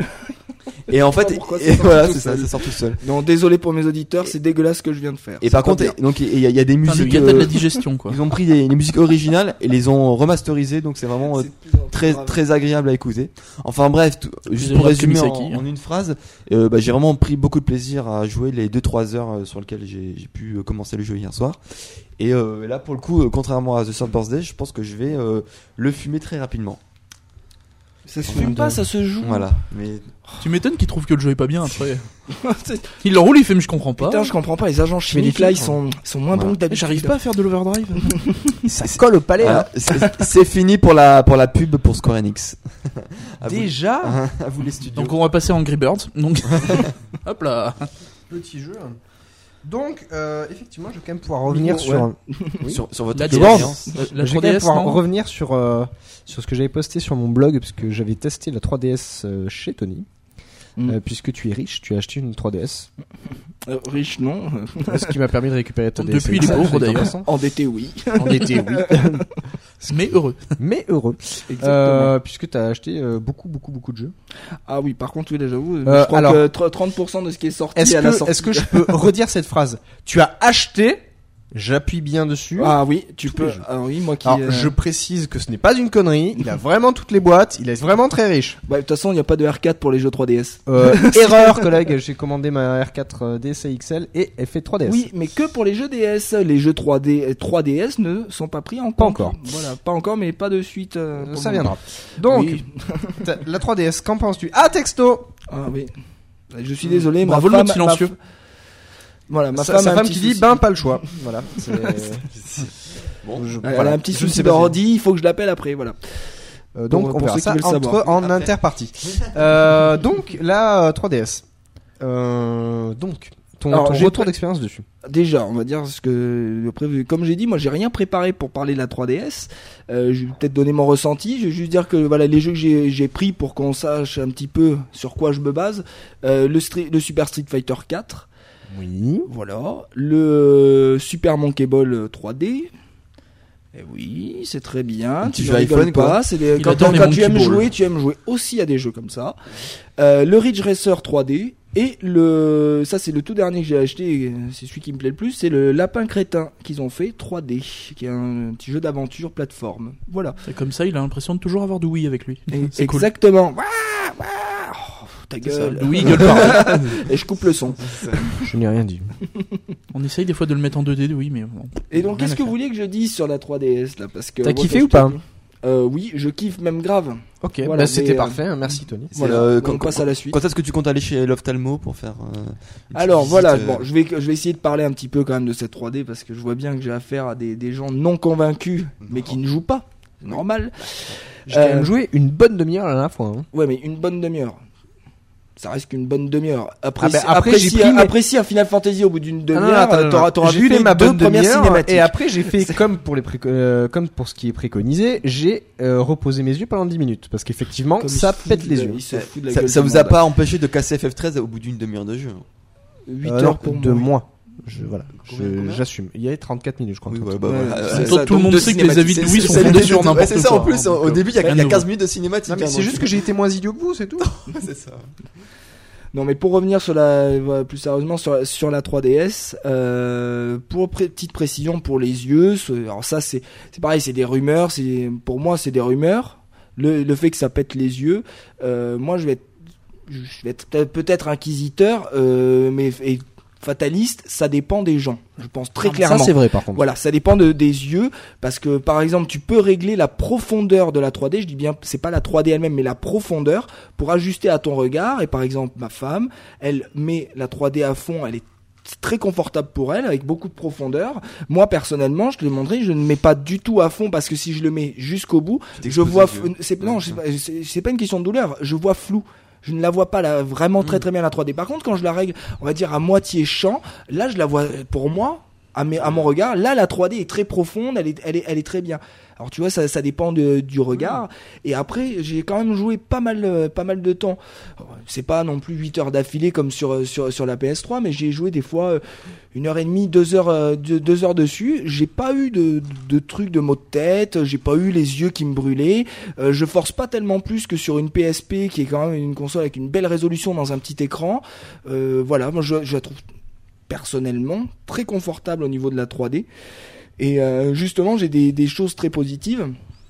Et en fait, et, voilà, tout c'est ça, seul. ça sort tout seul. Non, désolé pour mes auditeurs, c'est dégueulasse ce que je viens de faire. Et par contre, donc il y, a- il y a des musiques. de la euh, digestion quoi. Ils ont pris des, les musiques originales et les ont remasterisées, donc c'est vraiment euh, très grave. très agréable à écouter. Enfin bref, tout- juste pour résumer en, hein. en une phrase, euh, bah, j'ai vraiment pris beaucoup de plaisir à jouer les 2-3 heures sur lesquelles j'ai pu commencer le jeu hier soir. Et euh, là pour le coup, contrairement à The Third Birthday, je pense que je vais euh, le fumer très rapidement. Ça se fume de- pas, ça se joue. Voilà. Mais Tu m'étonnes qu'il trouve que le jeu est pas bien après. Il l'enroule, il fait mais je comprends pas. Putain, je comprends pas. Les agents chimiques là, ils sont, ils sont moins Voilà. bons que d'habitude. J'arrive pas à faire de l'overdrive. Ça colle au palais, voilà, c'est c'est fini pour la pour la pub pour Square Enix. à vous, Déjà à vous les studios. Donc on va passer en Angry Birds. Donc hop là. Petit jeu. Donc, euh, effectivement, je vais quand même pouvoir revenir Micro, sur. ouais. sur, sur votre La expérience. DS. La je vais quand même 3DS, pouvoir revenir sur, euh, sur ce que j'avais posté sur mon blog, parce que j'avais testé la 3DS euh, chez Tony. Mm. Euh, puisque tu es riche, tu as acheté une 3DS. Euh, riche, non. ce qui m'a permis de récupérer ta DS. Depuis, il est pauvre, d'ailleurs. Endetté, oui. Endetté, oui. Mais heureux. mais heureux. Exactement. Euh, puisque t'as acheté euh, beaucoup, beaucoup, beaucoup de jeux. Ah oui, par contre, oui, là, j'avoue, Euh, je crois alors- que tr- 30% de ce qui est sorti Est-ce à la que, sortie. est-ce que je peux redire cette phrase? Tu as acheté, j'appuie bien dessus. Ah oui, tu Tous peux. Ah oui, moi qui. Alors, euh, je précise que ce n'est pas une connerie. Il a vraiment toutes les boîtes. Il est vraiment très riche. bah, de toute façon, il n'y a pas de R4 pour les jeux 3DS. Euh, erreur, collègue. J'ai commandé ma R4 euh, DSi XL et elle fait 3DS. Oui, mais que pour les jeux DS. Les jeux 3D, euh, 3DS ne sont pas pris en compte. Pas encore. Voilà, pas encore, mais pas de suite. euh, ça viendra. Donc, Oui. la 3DS, qu'en penses-tu? Ah, texto Ah oui. Je suis désolé, Bravo ma le femme, silencieux. ma Voilà, ma Sa, femme, sa qui dit, ben, pas le choix. Voilà. c'est- Bon. Je- Elle voilà. a un petit souci d'ordi, il faut que je l'appelle après, voilà. Euh, donc, Pour- on verra ça entre, savoir. en interpartie. Euh, donc, la euh, 3DS. Euh, donc, ton, Alors, ton j'ai retour d'expérience dessus. Déjà, on va dire ce que prévu. Comme j'ai dit, moi j'ai rien préparé pour parler de la 3DS. Euh, je vais peut-être donner mon ressenti. Je vais juste dire que voilà les jeux que j'ai pris pour qu'on sache un petit peu sur quoi je me base. Euh, le Super Street Fighter 4, Oui. voilà. Le Super Monkey Ball 3D. Eh oui, c'est très bien. Tu ne rigoles iPhone, pas. quoi. C'est quand adore les quand tu aimes Ball. jouer, tu aimes jouer aussi à des jeux comme ça. Euh, le Ridge Racer 3D et le ça c'est le tout dernier que j'ai acheté, euh, c'est celui qui me plaît le plus, c'est le Lapin Crétin qu'ils ont fait 3D, qui est un petit jeu d'aventure plateforme. Voilà. Et comme ça, il a l'impression de toujours avoir du oui avec lui. Et- C'est cool. exactement. Ouah, ouah, oh, ta gueule. le oui gueule pareil. Et je coupe le son. Je n'ai rien dit. On essaye des fois de le mettre en 2D, oui, mais bon. Et donc qu'est-ce que vous vouliez que je dise sur la 3DS là parce que T'as kiffé ou pas euh, Oui, je kiffe même grave. Ok, Voilà, bah, c'était euh, parfait. hein, Merci, Tony. Voilà. euh, on quand- passe à la suite. Quand est-ce que tu comptes aller chez Loftalmo pour faire euh, Alors voilà, euh, bon, je vais je vais essayer de parler un petit peu quand même de cette 3D parce que je vois bien que j'ai affaire à des, des gens non convaincus mais qui ne jouent pas. C'est normal. J'ai quand Euh, même joué une bonne demi-heure la dernière fois. hein. Ouais, mais une bonne demi-heure. Ça reste qu'une bonne demi-heure. Après, Ah ben, après, après, j'ai si, pris après, si un Final Fantasy au bout d'une demi-heure, t'auras- t'auras fait ma deux bonne premières cinématiques. Et après, j'ai fait comme pour les euh, comme pour ce qui est préconisé, j'ai euh, reposé mes yeux pendant 10 minutes parce qu'effectivement, ça pète les yeux. ça, ça vous a pas empêché de casser FF13 au bout d'une demi-heure de jeu hein 8 Euh, heures pour de moi. moi. Je, voilà, j'assume. Il y a 34 minutes, je crois. Oui, ouais, bah, Ouais, c'est euh, ça, Tout le monde sait que les avis de C'est- Louis c'est- sont c'est- fondés c'est- sur n'importe C'est quoi. ça en plus, hein, au début il y a, rien il y a de 15 nouveau. minutes de cinématique. Hein, c'est juste que j'ai été moins idiot que vous, c'est tout. c'est ça. Non, mais pour revenir sur la, plus sérieusement sur la, sur la 3DS, euh, pour pré- petite précision pour les yeux, alors ça c'est, c'est pareil, c'est des rumeurs, c'est, pour moi c'est des rumeurs. Le, le fait que ça pète les yeux, euh, moi je vais être, je vais être peut-être- peut-être inquisiteur, euh, mais et fataliste, ça dépend des gens. Je pense très clairement. Ça, c'est vrai, par contre. Voilà, ça dépend de, des yeux parce que par exemple, tu peux régler la profondeur de la 3D, je dis bien c'est pas la 3D elle-même mais la profondeur pour ajuster à ton regard et par exemple, ma femme, elle met la 3D à fond, elle est très confortable pour elle avec beaucoup de profondeur. Moi personnellement, je te l'ai montré, je ne mets pas du tout à fond parce que si je le mets jusqu'au bout, je vois c'est non, c'est pas, c'est- c'est pas une question de douleur, je vois flou. Je ne la vois pas là vraiment très très bien la 3D. Par contre, quand je la règle, on va dire à moitié champ, là je la vois pour moi à, mes- à mon regard, là la 3D est très profonde, elle est elle est elle est très bien. Alors tu vois ça ça dépend de- du regard et après j'ai quand même joué pas mal euh, pas mal de temps. C'est pas non plus 8 heures d'affilée comme sur euh, sur sur la PS3 mais j'ai joué des fois euh, une heure et demie, deux heures, deux, deux heures dessus. J'ai pas eu de, de trucs de maux de tête, j'ai pas eu les yeux qui me brûlaient. Euh, je force pas tellement plus que sur une PSP qui est quand même une console avec une belle résolution dans un petit écran. Euh, voilà, moi je, je la trouve personnellement très confortable au niveau de la 3D. Et euh, justement, j'ai des, des choses très positives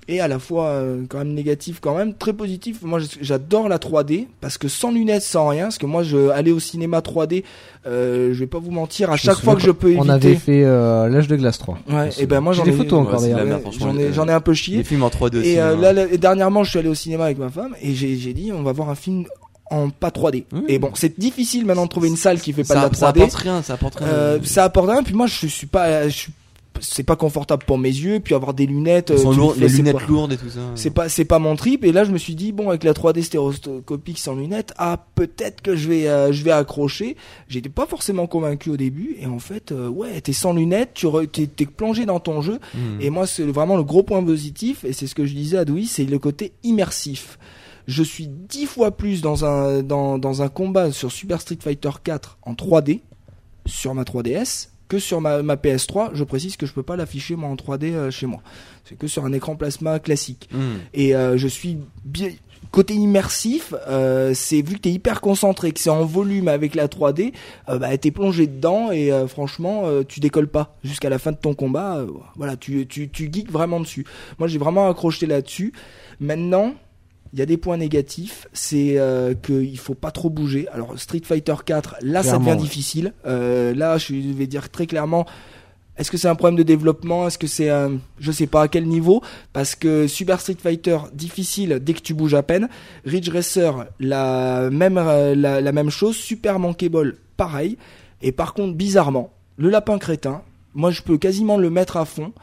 et à la fois euh, quand même négatives quand même très positives. Moi, j'adore la 3D parce que sans lunettes, sans rien, parce que moi, je aller au cinéma 3D, euh, je vais pas vous mentir, à Je chaque fois que je peux éviter. On avait fait euh, l'âge de glace 3. Ouais, et ben moi J'ai j'en des ai photos Ouais, encore J'en ai, j'en ai un peu chié. Les films en 3D aussi. Et euh, hein. là, là, dernièrement, je suis allé au cinéma avec ma femme et j'ai j'ai dit, on va voir un film en pas 3D. Oui. Et bon, c'est difficile maintenant de trouver une salle qui fait pas ça, de la ça 3D. apporte rien, ça apporte rien. Euh, ça apporte rien. Puis moi, je suis pas, je suis- c'est pas confortable pour mes yeux. Puis avoir des lunettes, sont euh, les lunettes pas- lourdes et tout ça. C'est pas, c'est pas mon trip. Et là, je me suis dit, bon, avec la 3D stéréoscopique sans lunettes, ah, peut-être que je vais, euh, je vais accrocher. J'étais pas forcément convaincu au début. Et en fait, euh, ouais, t'es sans lunettes, tu re- t'es, t'es plongé dans ton jeu. Hmm. Et moi, c'est vraiment le gros point positif, et c'est ce que je disais à Douy, c'est le côté immersif. Je suis dix fois plus dans un, dans, dans un combat sur Super Street Fighter 4 en 3D, sur ma 3DS, que sur ma, ma PS3. Je précise que je peux pas l'afficher moi en 3D euh, chez moi. C'est que sur un écran plasma classique. Hmm. Et euh, je suis bien côté immersif, euh, c'est vu que t'es hyper concentré, que c'est en volume avec la 3D, euh, bah t'es plongé dedans et franchement tu décolles pas jusqu'à la fin de ton combat. voilà, tu tu tu geeks vraiment dessus. Moi j'ai vraiment accroché là-dessus. Maintenant. Il y a des points négatifs, c'est euh, qu'il faut pas trop bouger. Alors Street Fighter 4, là ça devient ouais. difficile. Euh, là, je vais dire très clairement, est-ce que c'est un problème de développement? Est-ce que c'est un, je sais pas à quel niveau Parce que Super Street Fighter difficile dès que tu bouges à peine. Ridge Racer la même euh, la, la même chose. Super Monkey Ball pareil. Et par contre bizarrement, le lapin crétin, moi je peux quasiment le mettre à fond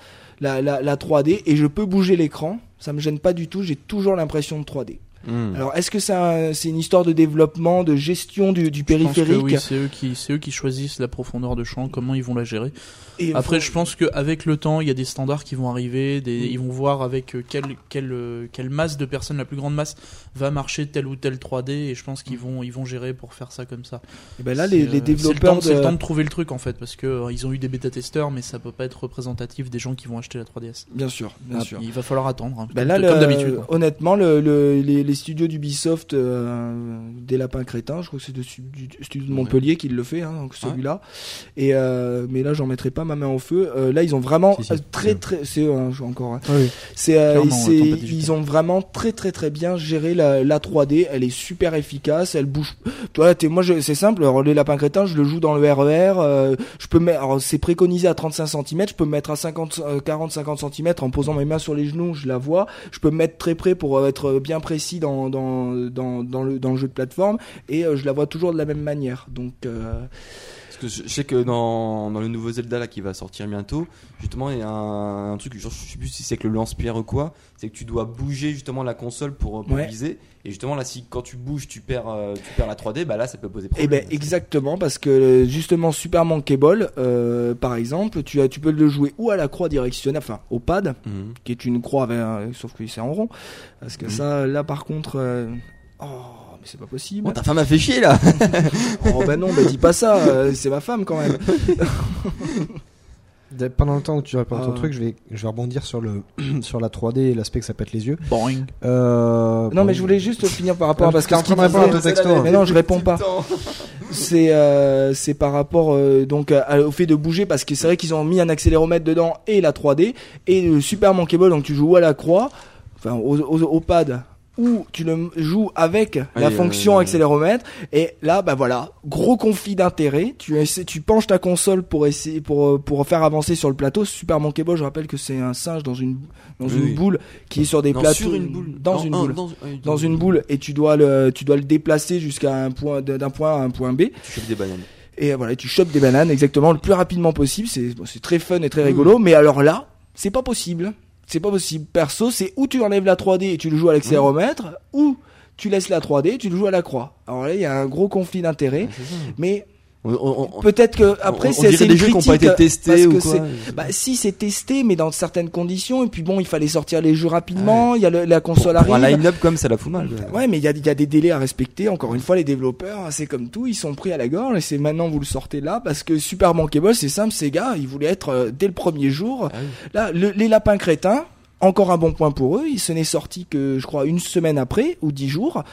la, la, la 3D et je peux bouger l'écran. Ça me gêne pas du tout. J'ai toujours l'impression de 3D. Hmm. Alors est-ce que c'est un- c'est une histoire de développement, de gestion du, du Je pense que périphérique oui, c'est eux qui, c'est eux qui choisissent la profondeur de champ, comment ils vont la gérer. Et Après, faut- je pense qu'avec le temps, il y a des standards qui vont arriver, des, Mm. ils vont voir avec euh, quelle, quelle, euh, quelle masse de personnes, la plus grande masse, va marcher telle ou telle 3D, et je pense qu'ils vont, ils vont gérer pour faire ça comme ça. Eh ben là les, euh, les le développeurs C'est le de- temps de trouver le truc en fait, parce que euh, ils ont eu des bêta-testeurs, mais ça peut pas être représentatif des gens qui vont acheter la 3DS. Bien sûr, bien Ah, sûr. Il va falloir attendre. hein, Ben comme, là, comme le- d'habitude. honnêtement, le, le- les, les studios d'Ubisoft, euh, des lapins crétins, je crois que c'est du studio de Montpellier qui le fait, hein, donc celui-là. Et euh, mais là, j'en mettrai pas ma main au feu. Euh, là, ils ont vraiment Si, si, euh, très très, c'est encore. hein. Oui. C'est, ils ont vraiment très très très bien géré la, la 3D. Elle est super efficace. Elle bouge. Toi, t'es, moi, c'est simple. Alors, les lapins crétins, je le joue dans le RER. euh, je peux mettre. C'est préconisé à 35 cm. Je peux me mettre à 50, euh, 40, 50 cm en posant mes mains sur les genoux. Je la vois. Je peux me mettre très près pour être bien précis dans dans le jeu de plateforme. Et euh, je la vois toujours de la même manière. Donc. Parce que je, sais que dans, dans le nouveau Zelda là qui va sortir bientôt, justement il y a un, un truc, genre, je sais plus si c'est avec le lance-pierre ou quoi, c'est que tu dois bouger justement la console pour, pour Ouais. viser. Et justement là, si quand tu bouges tu perds, euh, tu perds la 3D, bah là ça peut poser Eh problème. ben exactement parce que euh, justement Super Monkey Ball euh, par exemple tu as tu peux le jouer ou à la croix directionnelle enfin au pad Mhm. qui est une croix avec sauf que c'est en rond parce que Mhm. ça là par contre euh, oh c'est pas possible Oh, ta femme a fait chier là oh bah non bah dis pas ça euh, c'est ma femme quand même Pendant le temps où tu réponds à ton Ah. truc, je vais, je vais rebondir sur, le, sur la 3D et l'aspect que ça pète les yeux. Boing. Euh, non mais je voulais juste finir par rapport Ah, à parce que en train de répondre à disait- ton texto, mais non je réponds pas c'est euh, c'est par rapport euh, donc à- au fait de bouger parce que c'est vrai qu'ils ont mis un accéléromètre dedans et la 3D et le Super Monkey Ball donc tu joues à la croix enfin au, au, au pad où tu le joues avec la fonction accéléromètre. Et là bah voilà gros conflit d'intérêt tu essaies, tu penches ta console pour essayer pour euh, pour faire avancer sur le plateau. Super Monkey Ball je rappelle que c'est un singe dans une dans une boule qui est sur des Non, plateaux sur une boule. dans Non, une boule. dans, dans une boule. et tu dois le tu dois le déplacer jusqu'à un point d'un point à un point B. Tu chopes des bananes. et voilà tu chopes des bananes exactement le plus rapidement possible. C'est bon, c'est très fun et très rigolo. Mais alors là c'est pas possible c'est pas possible. Perso c'est où tu enlèves la 3D et tu le joues à l'accéléromètre ou tu laisses la 3D et tu le joues à la croix. Alors là il y a un gros conflit d'intérêts. Ça. mais peut-être que après c'est des jeux qui n'ont pas été testés ou quoi. bah si c'est testé mais dans certaines conditions et puis bon il fallait sortir les jeux rapidement il y a le- la console pour, pour un arrive line-up comme ça la fout mal. Ouais, mais il y a, il y a des délais à respecter. Encore une fois, les développeurs, c'est comme tout, ils sont pris à la gorge et c'est maintenant vous le sortez là parce que Super Ball, c'est simple, ces gars, ils voulaient être euh, dès le premier jour. Ah oui. Là, le- les lapins crétins, encore un bon point pour eux. Il se n'est sorti que je crois une semaine après ou dix jours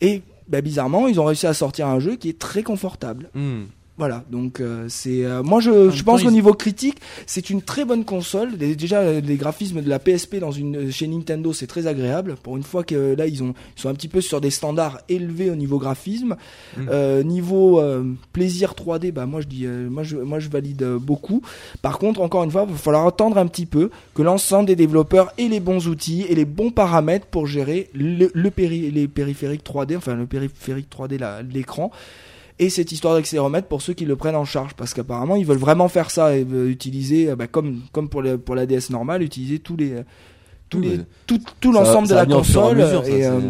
et bah, bizarrement, ils ont réussi à sortir un jeu qui est très confortable. Hmm. Voilà, donc euh, c'est euh, moi je, je pense qu'au niveau critique, c'est une très bonne console. Dé- Déjà euh, les graphismes de la PSP dans une euh, chez Nintendo, c'est très agréable. Pour une fois que euh, là ils ont ils sont un petit peu sur des standards élevés au niveau graphisme, Mm. Euh, niveau euh, plaisir 3D, bah moi je dis euh, moi je moi je valide euh, beaucoup. Par contre, encore une fois, il va falloir attendre un petit peu que l'ensemble des développeurs aient les bons outils et les bons paramètres pour gérer le, le péri- les périphériques 3D, enfin le périphérique 3D là, l'écran et cette histoire d'accéléromètre pour ceux qui le prennent en charge parce qu'apparemment ils veulent vraiment faire ça et euh, utiliser euh, bah, comme comme pour le, pour la DS normale utiliser tous les tous Oui, les tout, tout l'ensemble de la console mesure, ça, et euh,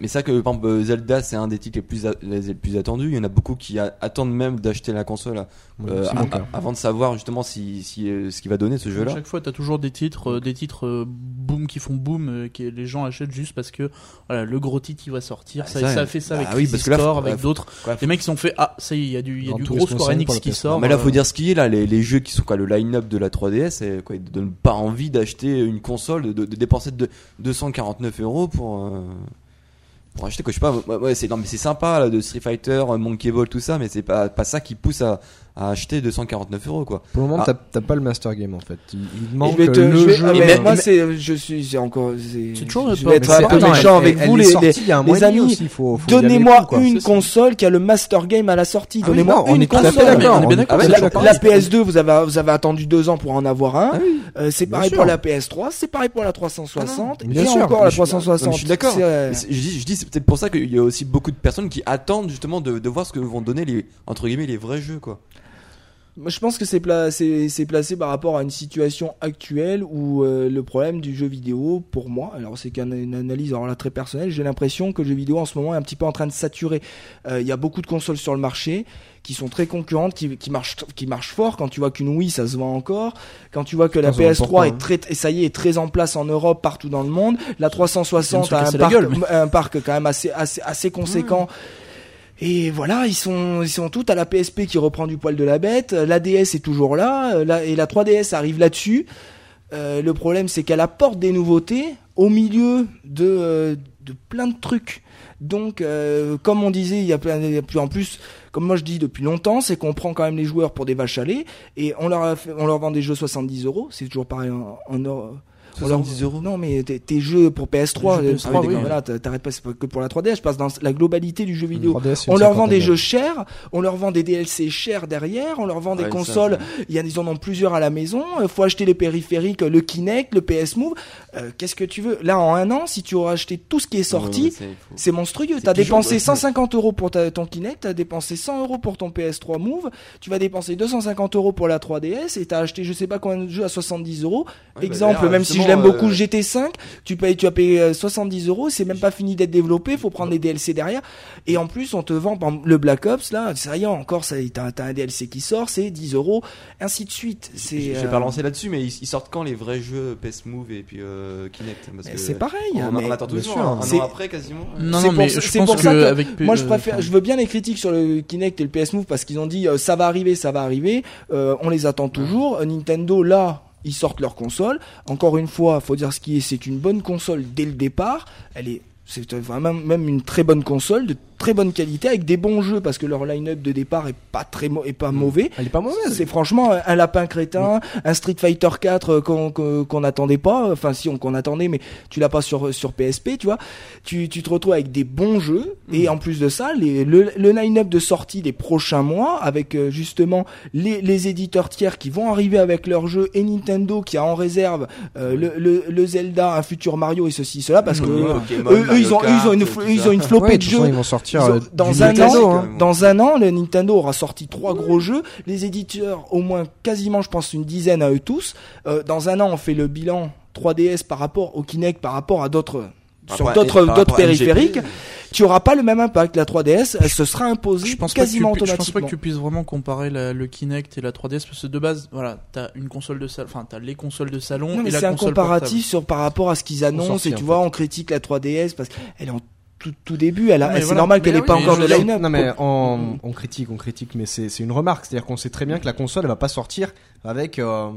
Mais ça que par exemple euh, Zelda c'est un des titres les plus a- les, les plus attendus. Il y en a beaucoup qui a- attendent même d'acheter la console euh, a- a- avant de savoir justement si, si euh, ce qu'il va donner ce À jeu-là. chaque fois, t'as toujours des titres, euh, des titres euh, boom qui font boom, euh, que les gens achètent juste parce que voilà, le gros titre il va sortir. Ah, ça, ça, ça a fait ça bah avec oui, Crisis parce que là, Core, faut- avec d'autres. Les mecs ils se sont fait ah ça y est, il y a du, y a gros Square consoles Enix qui PS3. sort. mais là, faut dire ce qui est là, les, les jeux qui sont quoi, le line-up de la 3DS, et quoi, ils donnent pas envie d'acheter une console, de, de dépenser de 249 euros pour euh, pour acheter quoi. Je sais pas, ouais, c'est non mais c'est sympa là, de Street Fighter, euh, Monkey Ball, tout ça, mais c'est pas pas ça qui pousse à, à acheter 249 euros quoi. Pour le moment, Ah. t'as- t'as pas le Master Game en fait. Il, il manque je te- le je vais- jeu. ah, mais mais- moi, c'est, je suis, encore, c'est, toujours je vais être un peu méchant avec elle vous, les, sortie les- amis. faut- faut Donnez-moi une console qui a le Master Game à la sortie. Ah oui, Donnez-moi on une console. d'accord. on est bien d'accord, ouais, c'est la, d'accord. la PS2, vous avez, vous avez attendu deux ans pour en avoir un. Ah oui. Euh, c'est pareil pour la PS3, c'est pareil pour la 360. Ah non, bien et encore la je suis- 360. Je suis d'accord. C'est, euh, Je dis, je dis c'est peut-être pour ça qu'il y a aussi beaucoup de personnes qui attendent justement de, de voir ce que vont donner les entre guillemets les vrais jeux quoi. Moi, je pense que c'est pla- c'est- c'est placé par rapport à une situation actuelle où euh, le problème du jeu vidéo, pour moi, alors c'est qu'une une analyse alors là, très personnelle, j'ai l'impression que le jeu vidéo en ce moment est un petit peu en train de saturer. Euh, Il y a beaucoup de consoles sur le marché qui sont très concurrentes, qui, qui marchent qui marchent fort. Quand tu vois qu'une Wii, ça se vend encore. Quand tu vois que la Ça se vend PS3 pourquoi, est hein. très, et ça y est, est très en place en Europe, partout dans le monde. La 360 se a un casser la parc, gueule, un parc quand même assez assez assez conséquent. Et voilà, ils sont, ils sont tous à la PSP qui reprend du poil de la bête. La DS est toujours là, euh, et la 3DS arrive là-dessus. Euh, le problème, c'est qu'elle apporte des nouveautés au milieu de, euh, de plein de trucs. Donc, euh, comme on disait, il y a plein, plus en plus, comme moi je dis depuis longtemps, c'est qu'on prend quand même les joueurs pour des vaches à lait et on leur, vend des jeux 70 euros. C'est toujours pareil en, en 70 euros. Non, mais tes, tes jeux pour PS3, Les jeux euh, PS3, ah oui, oui. voilà, t'arrêtes pas, c'est pas que pour la 3DS, je passe dans la globalité du jeu vidéo. 3DS, c'est On leur vend des jeux chers, on leur vend des DLC chers derrière, on leur vend des Ouais, consoles, il y en ils en ont plusieurs à la maison, il faut acheter les périphériques, le Kinect, le PS Move, euh, qu'est-ce que tu veux? Là en un an, si tu auras acheté tout ce qui est sorti, Ouais, ouais, c'est- monstrueux. T'as dépensé ouais. 150 euros pour ta- ton Kinect, t'as dépensé 100 euros pour ton PS3 Move, tu vas dépenser 250 euros pour la 3DS et t'as acheté je sais pas combien de jeux à 70 euros. Bah, Exemple, même si je l'aime beaucoup, euh, GT5, tu payes, tu as payé euh, 70 euros, c'est même pas fini d'être développé, faut prendre les DLC derrière. Et en plus, on te vend par exemple, le Black Ops là, ça y est, encore, ça, t'as t'as un DLC qui sort, c'est 10 euros, ainsi de suite. C'est Je vais euh, pas lancer là-dessus, mais ils, ils sortent quand les vrais jeux PS Move et puis euh, Kinect? C'est pareil. On, hein, on mais- attend toujours sûr. un, an après quasiment. Non, C'est non, mais je c'est pense pour ça que que avec Moi, je euh, préfère, je veux bien les critiques sur le Kinect et le PS Move parce qu'ils ont dit euh, ça va arriver, ça va arriver. Euh, on les attend toujours. Euh, Nintendo, là, ils sortent leur console. Encore une fois, faut dire ce qui est, c'est une bonne console dès le départ. Elle est, c'est vraiment même une très bonne console de très bonne qualité avec des bons jeux parce que leur line-up de départ est pas très est pas mauvais. Elle est pas mauvaise. C'est franchement un lapin crétin, un Street Fighter 4 euh, qu'on qu'on n'attendait pas, enfin si on qu'on attendait, mais tu l'as pas sur sur PSP, tu vois. Tu, tu te retrouves avec des bons jeux et en plus de ça, les, le, le line-up de sortie des prochains mois avec euh, justement les, les éditeurs tiers qui vont arriver avec leurs jeux et Nintendo qui a en réserve euh, le, le, le Zelda, un futur Mario et ceci cela parce que eux, Pokémon, eux, eux, ils ont ils ont une ils ont une flopée Ouais, de jeux. ils vont sortir ont- euh, dans un Nintendo, an, hein. dans un an, le Nintendo aura sorti trois gros jeux. Les éditeurs, au moins quasiment, je pense, une dizaine à eux tous. Euh, dans un an, on fait le bilan 3DS par rapport au Kinect, par rapport à d'autres sur d'autres d'autres périphériques. Tu auras pas le même impact. La 3DS, elle se sera imposée je pense pas que tu quasiment pu- je pense pas automatiquement. que tu puisses vraiment comparer la- le Kinect et la 3DS parce que de base, voilà, t'as une console de salon, enfin t'as les consoles de salon Non, mais et la c'est un comparatif sur par rapport à ce qu'ils annoncent et tu vois fait. on critique la 3DS parce qu'elle est en tout, tout début elle c'est voilà. normal qu'elle Mais ait pas encore de line-up Non mais on, on critique, on critique, mais c'est c'est une remarque. C'est-à-dire qu'on sait très bien que la console elle va pas sortir avec. euh,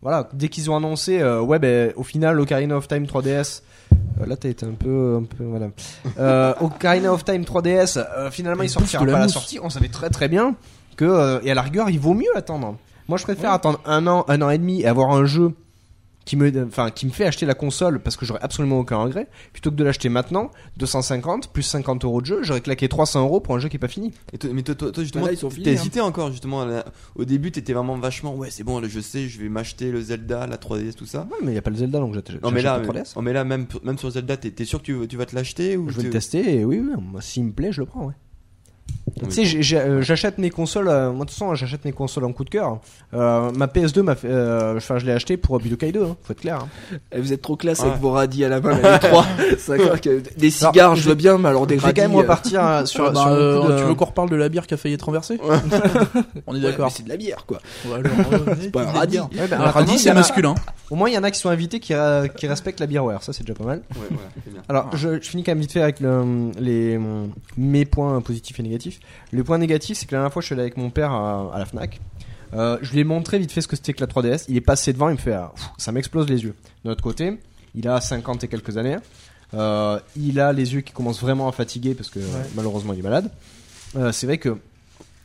voilà, dès qu'ils ont annoncé, euh, ouais, ben au final, Ocarina of Time 3DS. euh, là, t'as été un peu, un peu, voilà. Euh, Ocarina of Time 3DS. euh, finalement, il sortira pas la à la sortie. On savait très très bien que, euh, et à la rigueur, il vaut mieux attendre. Moi, je préfère attendre un an, un an et demi et avoir un jeu qui me, enfin, qui me fait acheter la console parce que j'aurais absolument aucun regret, plutôt que de l'acheter maintenant, 250 plus 50 euros de jeu, j'aurais claqué 300 euros pour un jeu qui est pas fini. Et toi- mais toi, toi, toi, justement, Bah t'as hein. hésité encore justement. là. Au début, t'étais vraiment vachement. Ouais, c'est bon, là, je sais, je vais m'acheter le Zelda, la 3DS, tout ça. Ouais, mais il y a pas le Zelda donc j'achète Non mais là, j'achète mais, le 3DS. non, mais là même, même sur Zelda, t'es sûr que tu, tu vas te l'acheter ou Je vais le tester et oui, oui, moi, s'il me plaît, je le prends, ouais. Tu sais, euh, j'achète mes consoles. euh, moi, de toute façon, j'achète mes consoles en coup de cœur. Euh, ma PS2, m'a euh, enfin, je l'ai acheté pour Budokai 2. Hein, faut être clair. hein. Eh, Vous êtes trop classe Ouais. avec vos radis à la main, là, les trois. Que des cigares, je veux bien, mais alors des Je vais radis. quand même repartir euh, sur, Ah bah, sur euh, de- Tu veux qu'on reparle de la bière qui a failli être renversée On est d'accord. c'est de la bière, quoi. C'est pas un radis. bière. Ouais, bah, Un radis, c'est masculin. Au moins, il y en a qui sont invités qui, euh, qui respectent la beerware. Ça, c'est déjà pas mal. Alors, je, je finis quand même vite fait avec le- les, mes points positifs et négatifs. Le point négatif, c'est que la dernière fois, je suis allé avec mon père à, à la Fnac. Euh, je lui ai montré vite fait ce que c'était que la 3DS. Il est passé devant, il me fait, ah, pff, ça m'explose les yeux. De l'autre côté, il a 50 et quelques années. Euh, il a les yeux qui commencent vraiment à fatiguer parce que malheureusement il est malade. Euh, c'est vrai que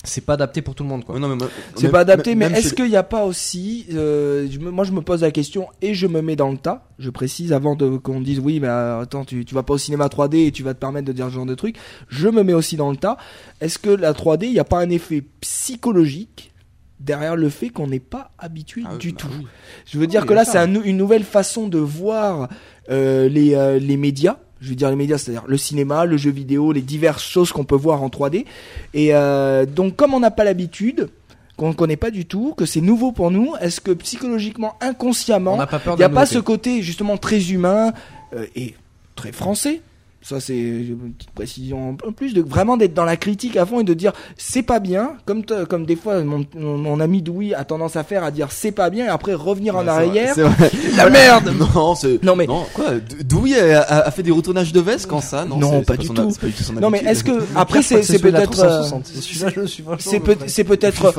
c'est pas adapté pour tout le monde quoi. Ouais, non, mais moi- C'est même- pas adapté, mais est-ce qu'il n'y a pas aussi, euh, je me- moi je me pose la question et je me mets dans le tas, je précise avant de qu'on dise oui, mais euh, attends, tu, tu vas pas au cinéma 3D et tu vas te permettre de dire ce genre de truc, je me mets aussi dans le tas. Est-ce que la 3D, il n'y a pas un effet psychologique derrière le fait qu'on n'est pas habitué Ah du bah tout oui. Je veux dire que là, ça. c'est un une nouvelle façon de voir euh, les, euh, les médias. Je veux dire les médias, c'est-à-dire le cinéma, le jeu vidéo, les diverses choses qu'on peut voir en 3D. Et euh, donc, comme on n'a pas l'habitude, qu'on ne connaît pas du tout, que c'est nouveau pour nous, est-ce que psychologiquement, inconsciemment, pas il n'y a pas ce côté justement très humain euh, et très français ça c'est une petite précision un peu plus de vraiment d'être dans la critique à fond et de dire c'est pas bien comme comme des fois mon, mon, ami Doui a tendance à faire à dire c'est pas bien et après revenir en Ouais, arrière vrai. la merde Non. Non, mais- Non, quoi Douy a, a- a fait des retournages de veste quand ça? Non, Non, c'est pas du son- pas du tout son non mais est-ce que après c'est peut-être 360. Celui-là, je le suis vachement, c'est peut- mais- c'est peut-être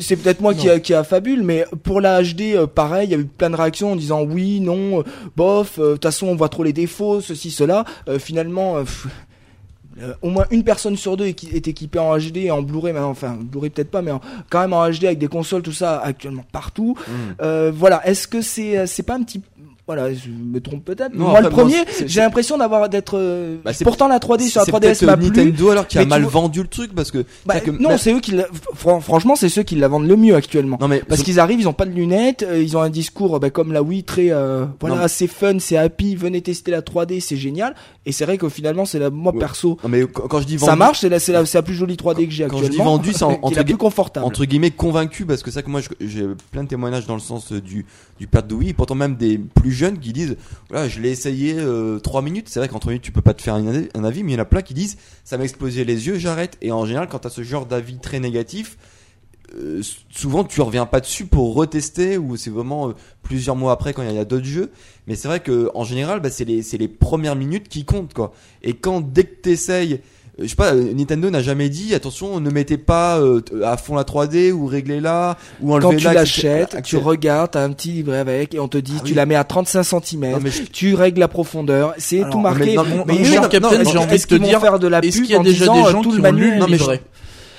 c'est peut-être moi qui a, qui a fabule, mais pour la HD, euh, pareil, il y a eu plein de réactions en disant oui, non, euh, bof, euh, de toute façon on voit trop les défauts, ceci, cela. Euh, finalement, euh, euh, au moins une personne sur deux est, qui- est équipée en HD et en Blu-ray, mais enfin Blu-ray peut-être pas, mais en- quand même en HD avec des consoles, tout ça actuellement partout. Mm. Euh, voilà, est-ce que c'est c'est pas un petit voilà, je me trompe peut-être. Moi, le premier, j'ai l'impression d'avoir d'être. euh, Bah, pourtant, la 3D sur la C'est 3DS peut-être, m'a euh, plu. Nintendo alors qui a mal vois- vendu le truc parce que. Bah, que non, même- c'est eux qui. fran- Franchement, c'est ceux qui la vendent le mieux actuellement. Non mais Parce qu'ils arrivent, ils ont pas de lunettes, euh, ils ont un discours bah, comme la Wii très euh, voilà, c'est fun, c'est happy, venez tester la 3D, c'est génial. Et c'est vrai que finalement, c'est la moi Ouais. perso, Non mais quand je dis vendu, ça marche, c'est la c'est la, la plus jolie 3D que j'ai Quand je actuellement. dis vendu, c'est en- entre plus confortable. entre guillemets convaincu parce que ça que moi j'ai plein de témoignages dans le sens euh, du du père de Wii, pourtant même des plus jeunes qui disent voilà je l'ai essayé 3 minutes, c'est vrai qu'en 3 minutes tu peux pas te faire un avis, mais il y en a plein qui disent ça m'a explosé les yeux, j'arrête. Et en général quand t'as ce genre d'avis très négatif, euh, souvent tu reviens pas dessus pour retester ou c'est vraiment euh, plusieurs mois après quand il y a, d'autres jeux. Mais c'est vrai que en général bah, c'est les les premières minutes qui comptent quoi. Et quand dès que t'essayes euh, je sais pas, euh, Nintendo n'a jamais dit attention, ne mettez pas euh, t- à fond la 3D ou réglez-la ou Quand enlevez-la. tu etc. l'achètes, tu regardes, t'as un petit livret avec et on te dit Ah tu oui. la mets à 35 cm, Non, mais je- tu règles la profondeur, c'est tout marqué. mais non, mais Captain, non, j'ai est-ce envie de te qu'ils vont dire, faire de la pub qu'il y a en déjà disant, des euh, gens tout qui le manuel Non, mais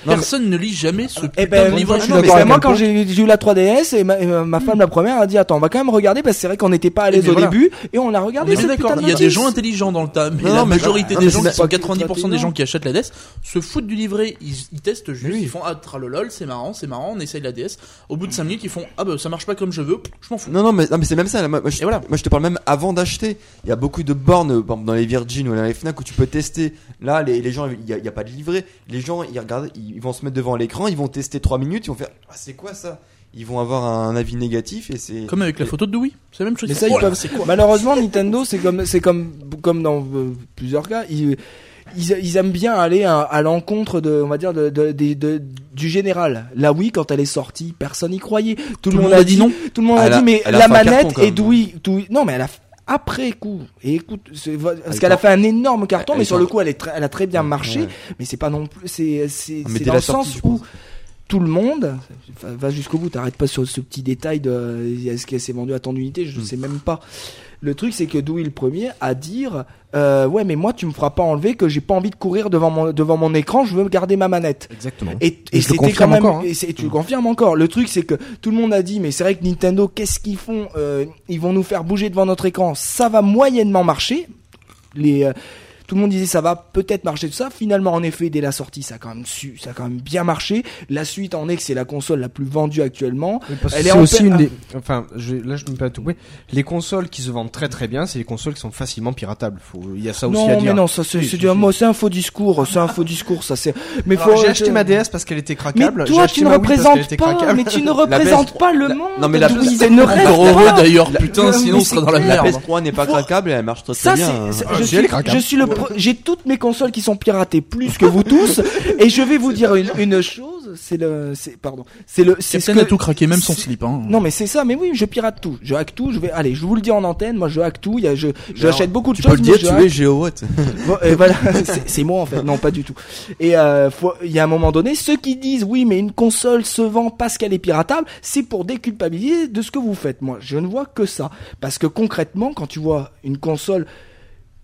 mais- Personne ne lit jamais ce Eh putain ben, de livret. moi, mais quand j'ai eu la 3DS et ma, ma femme la première a dit attends on va quand même regarder parce que c'est vrai qu'on n'était pas à l'aise mais au voilà. début et on l'a On regardé cette d'accord, il y a des gens intelligents dans le tas, mais Non, la mais- majorité des mais gens qui sont pas 90% des gens qui achètent la DS se foutent du livret, ils, testent juste, ils font ah tralolol, c'est marrant, c'est marrant, on essaye la DS. Au bout de 5 minutes, ils font ah bah ça marche pas comme je veux, je m'en fous. Non, non, mais, mais c'est même ça. Moi, je, te parle même avant d'acheter. Il y a beaucoup de bornes, euh, par exemple, dans les Virgin ou dans les Fnac où tu peux tester. Là, les, gens, il n'y a, il y a pas de livret. Les gens, ils regardent, ils vont se mettre devant l'écran, ils vont tester 3 minutes, ils vont faire ah, c'est quoi ça? Ils vont avoir un avis négatif et c'est. Comme avec la photo de Dewey, c'est la même chose. Mais ça, ils là, peuvent. c'est quoi Malheureusement, Nintendo, c'est comme, c'est comme, comme dans euh, plusieurs cas, ils, ils, ils aiment bien aller à, à l'encontre de, on va dire, de, de, de- de- du général. La Wii, quand elle est sortie, personne n'y croyait. Tout, le monde a dit non. Tout le monde a Elle a- dit, mais la manette et. Dewey, Dewey- non, mais elle a f- après coup. Et écoute, parce Elle qu'elle a fait un énorme carton, mais sur le coup, elle, est elle a très bien marché. Mais c'est pas non plus, c'est, dans le sens où tout le monde va- jusqu'au bout. T'arrêtes pas sur ce petit détail de est-ce qu'elle s'est vendue à tant d'unités, je Mm. sais même pas. Le truc, c'est que Dewey le premier à dire euh, ouais, mais moi tu me feras pas enlever que j'ai pas envie de courir devant mon devant mon écran, je veux garder ma manette. Exactement. Et, Et c'était quand même, encore, hein. et tu le confirmes encore. Le truc, c'est que tout le monde a dit, mais c'est vrai que Nintendo, qu'est-ce qu'ils font Euh, Ils vont nous faire bouger devant notre écran. Ça va moyennement marcher. Les, euh, Tout le monde disait ça va peut-être marcher tout ça. Finalement, en effet, dès la sortie, ça a quand même su, ça a quand même bien marché. La suite en est que c'est la console la plus vendue actuellement. Elle est aussi une des. Enfin, je... là, je me te couper. Les consoles qui se vendent très très bien, c'est les consoles qui sont facilement piratables. Faut... Il y a ça aussi à Non, dire. mais non, ça c'est Oui, c'est si, du si. moi, c'est un faux discours, c'est un faux discours, ça c'est. Mais Alors, faut. J'ai acheté ma DS parce qu'elle était Mais craquable. J'ai toi, tu ne représentes pas, mais tu ne représentes PS3 pas le la- monde. non, mais la Louise, PS3 ne Encore reste heureux pas. d'ailleurs, putain, Mais sinon on serait dans la clair. La merde. PS3 n'est pas craquable et elle marche très bien. c'est, hein. c'est- Ah, je, suis, le, j'ai toutes mes consoles qui sont piratées plus que vous tous, et je vais vous dire une, une chose, c'est le, c'est, pardon, c'est le, c'est ce Captain a que, tout craqué, même son slip. Hein. non mais c'est ça, mais oui, je pirate tout, je hack tout, je vais, allez, je vous le dis en antenne, moi je hack tout, y a, je, j'achète beaucoup de Tu choses, peux le dire, tu es GeoWatt. Bon, et voilà, c'est moi en fait. Non, pas du tout. Et euh, il y a un moment donné, ceux qui disent oui, mais une console se vend parce qu'elle est piratable, c'est pour déculpabiliser de ce que vous faites. Moi, je ne vois que ça, parce que concrètement, quand tu vois une console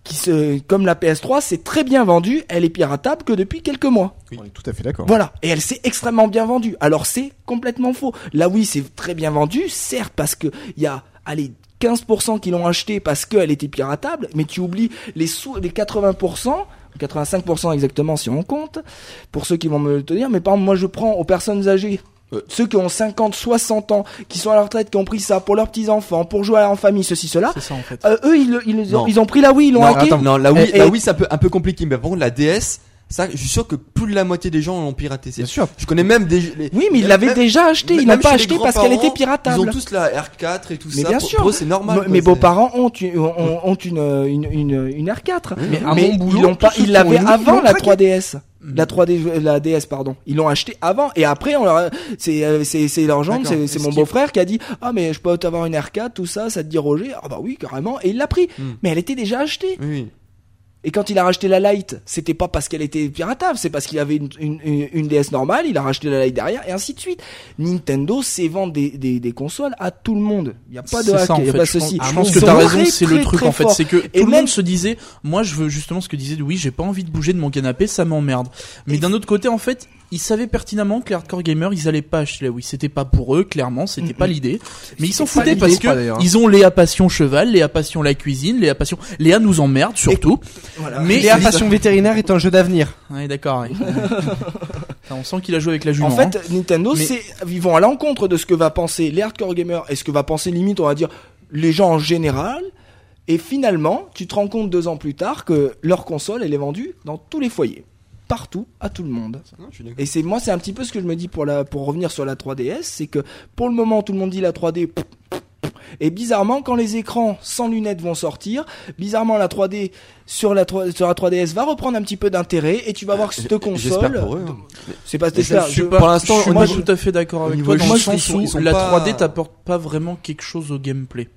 qui se, comme la PS3, c'est très bien vendu, elle est piratable que depuis quelques mois. On est tout à fait d'accord. Voilà, et elle s'est extrêmement bien vendue. Alors c'est complètement faux. Là oui, c'est très bien vendu, certes parce que il y a allez 15% qui l'ont acheté parce qu'elle était piratable, mais tu oublies les sous les 80%, 85% exactement si on compte, pour ceux qui vont me le tenir, mais par exemple moi je prends aux personnes âgées Ouais. ceux qui ont 50, 60 ans, qui sont à la retraite, qui ont pris ça pour leurs petits-enfants, pour jouer en famille, ceci, cela, C'est ça en fait. euh, eux, ils, ils, ont, ils ont pris la Wii, ils l'ont Non, hacké. attends, non, la Wii, Et- la Wii, c'est un peu, un peu compliqué, mais par contre, la DS, ça, je suis sûr que plus de la moitié des gens l'ont piraté. C'est- Bien sûr. Je connais même des. les- Oui, mais ils l'avaient déjà acheté, ils n'ont pas acheté parce qu'elle était piratable. Ils ont tous la R4 et tout Mais ça. bien pour, sûr. c'est normal. Quoi, mes beaux-parents ont, une- ont, ont une, une, une, une R4. Mais à mais mon boulot, ils l'ont pas, ils l'avaient avant l'ont la craqué. 3DS. Mm. La 3D, la DS, pardon. Ils l'ont acheté avant et après, on leur a- c'est, euh, c'est, c'est leur jambe, c'est, c'est mon ce beau-frère qui a dit, ah, mais je peux avoir une R4, tout ça, ça te dit Roger? Ah, bah oui, carrément. Et il l'a pris. Mm. Mais elle était déjà achetée. Oui. Et quand il a racheté la Lite, c'était pas parce qu'elle était piratable, c'est parce qu'il avait une, une, une- une DS normale, il a racheté la Lite derrière, et ainsi de suite. Nintendo sait vendre des, des, des consoles à tout le monde. Il n'y a pas de hack, il a fait. pas de Je pense, ceci. je pense que t'as raison, c'est le truc en fait. C'est que Et tout le même- monde se disait, moi je veux justement ce que disait oui, j'ai pas envie de bouger de mon canapé, ça m'emmerde. Mais d'un autre côté, en fait, ils savaient pertinemment que les hardcore gamers, ils allaient pas acheter la Wii. C'était pas pour eux, clairement, c'était pas l'idée. Mais ils s'en foutaient parce que hein. ils ont Léa passion cheval, Léa passion la cuisine, Léa passion, Léa nous emmerde surtout. Voilà. Mais Léa Passion vétérinaire est un jeu d'avenir. Ouais, d'accord. ouais. on sent qu'il a joué avec la jument. En fait, hein. Nintendo, Mais- c'est, ils vont à l'encontre de ce que va penser les hardcore gamers et ce que va penser limite, on va dire, les gens en général. Et finalement, tu te rends compte deux ans plus tard que leur console, elle est vendue dans tous les foyers. Partout, à tout le monde. Non, je. Et c'est moi, c'est un petit peu ce que je me dis pour la, pour revenir sur la 3DS, c'est que pour le moment, tout le monde dit la 3D. pff, pff, pff. Et bizarrement, quand les écrans sans lunettes vont sortir, bizarrement la 3D sur la 3, sur la 3DS va reprendre un petit peu d'intérêt et tu vas voir que cette J'espère console, pour eux. hein. c'est pas je je- pas- pour l'instant, je pas niveau- tout à fait d'accord avec toi où ils sont la pas- 3D t'apporte pas vraiment quelque chose au gameplay.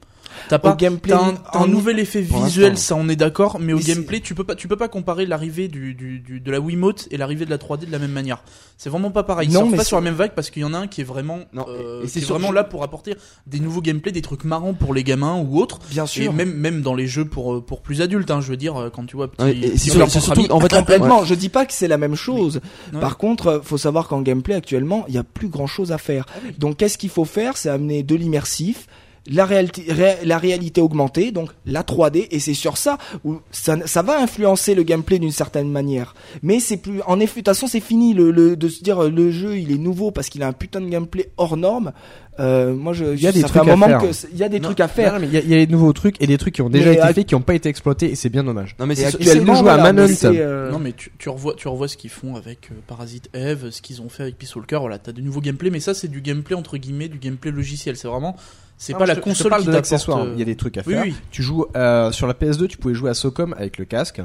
T'as pas, Au gameplay, t'as un, t'as un nouvel effet visuel, ça on est d'accord, mais au Mais gameplay tu peux pas, tu peux pas comparer l'arrivée du, du, du- de la Wiimote et l'arrivée de la 3D de la même manière. C'est vraiment pas pareil. Ils Non, surfent mais pas sur la même vague parce qu'il y en a un qui est vraiment, Non, euh, et- et qui est vraiment là pour apporter des nouveaux gameplays, des trucs marrants pour les gamins ou autres. bien Et sûr. même, même dans les jeux pour, euh, pour plus adultes, hein, je veux dire, euh, quand tu vois petit, Ouais, et c'est surtout- en fait, Complètement. Je dis pas que c'est la même chose. Par contre, euh, faut savoir qu'en gameplay actuellement, il y a plus grand chose à faire. Ah Donc, qu'est-ce qu'il faut faire? C'est amener de l'immersif, la réalité, ré- la réalité augmentée, donc la 3D, et c'est sur ça où ça, ça va influencer le gameplay d'une certaine manière. Mais c'est plus, en effet, de toute façon, c'est fini le, le- de se dire euh, le jeu il est nouveau parce qu'il a un putain de gameplay hors norme. Euh, moi, je, Il y a des trucs un à faire. il y a des Non, trucs à faire. non, mais il y, a- il y a des nouveaux trucs et des trucs qui ont déjà Mais été ac- faits qui n'ont pas été exploités et c'est bien dommage. Non, mais c'est Essayez de actuellement, jouer à voilà, mais Manhunt. c'est, euh, Non mais tu, tu revois tu revois ce qu'ils font avec euh, Parasite Eve, ce qu'ils ont fait avec Peace Walker, voilà, t'as du nouveau gameplay mais ça c'est du gameplay entre guillemets, du gameplay logiciel, c'est vraiment c'est pas je la te- je te console parle qui de l'accessoire. euh, Il y a des trucs à Oui faire. oui. Tu joues euh, sur la PS2, tu pouvais jouer à Socom avec le casque,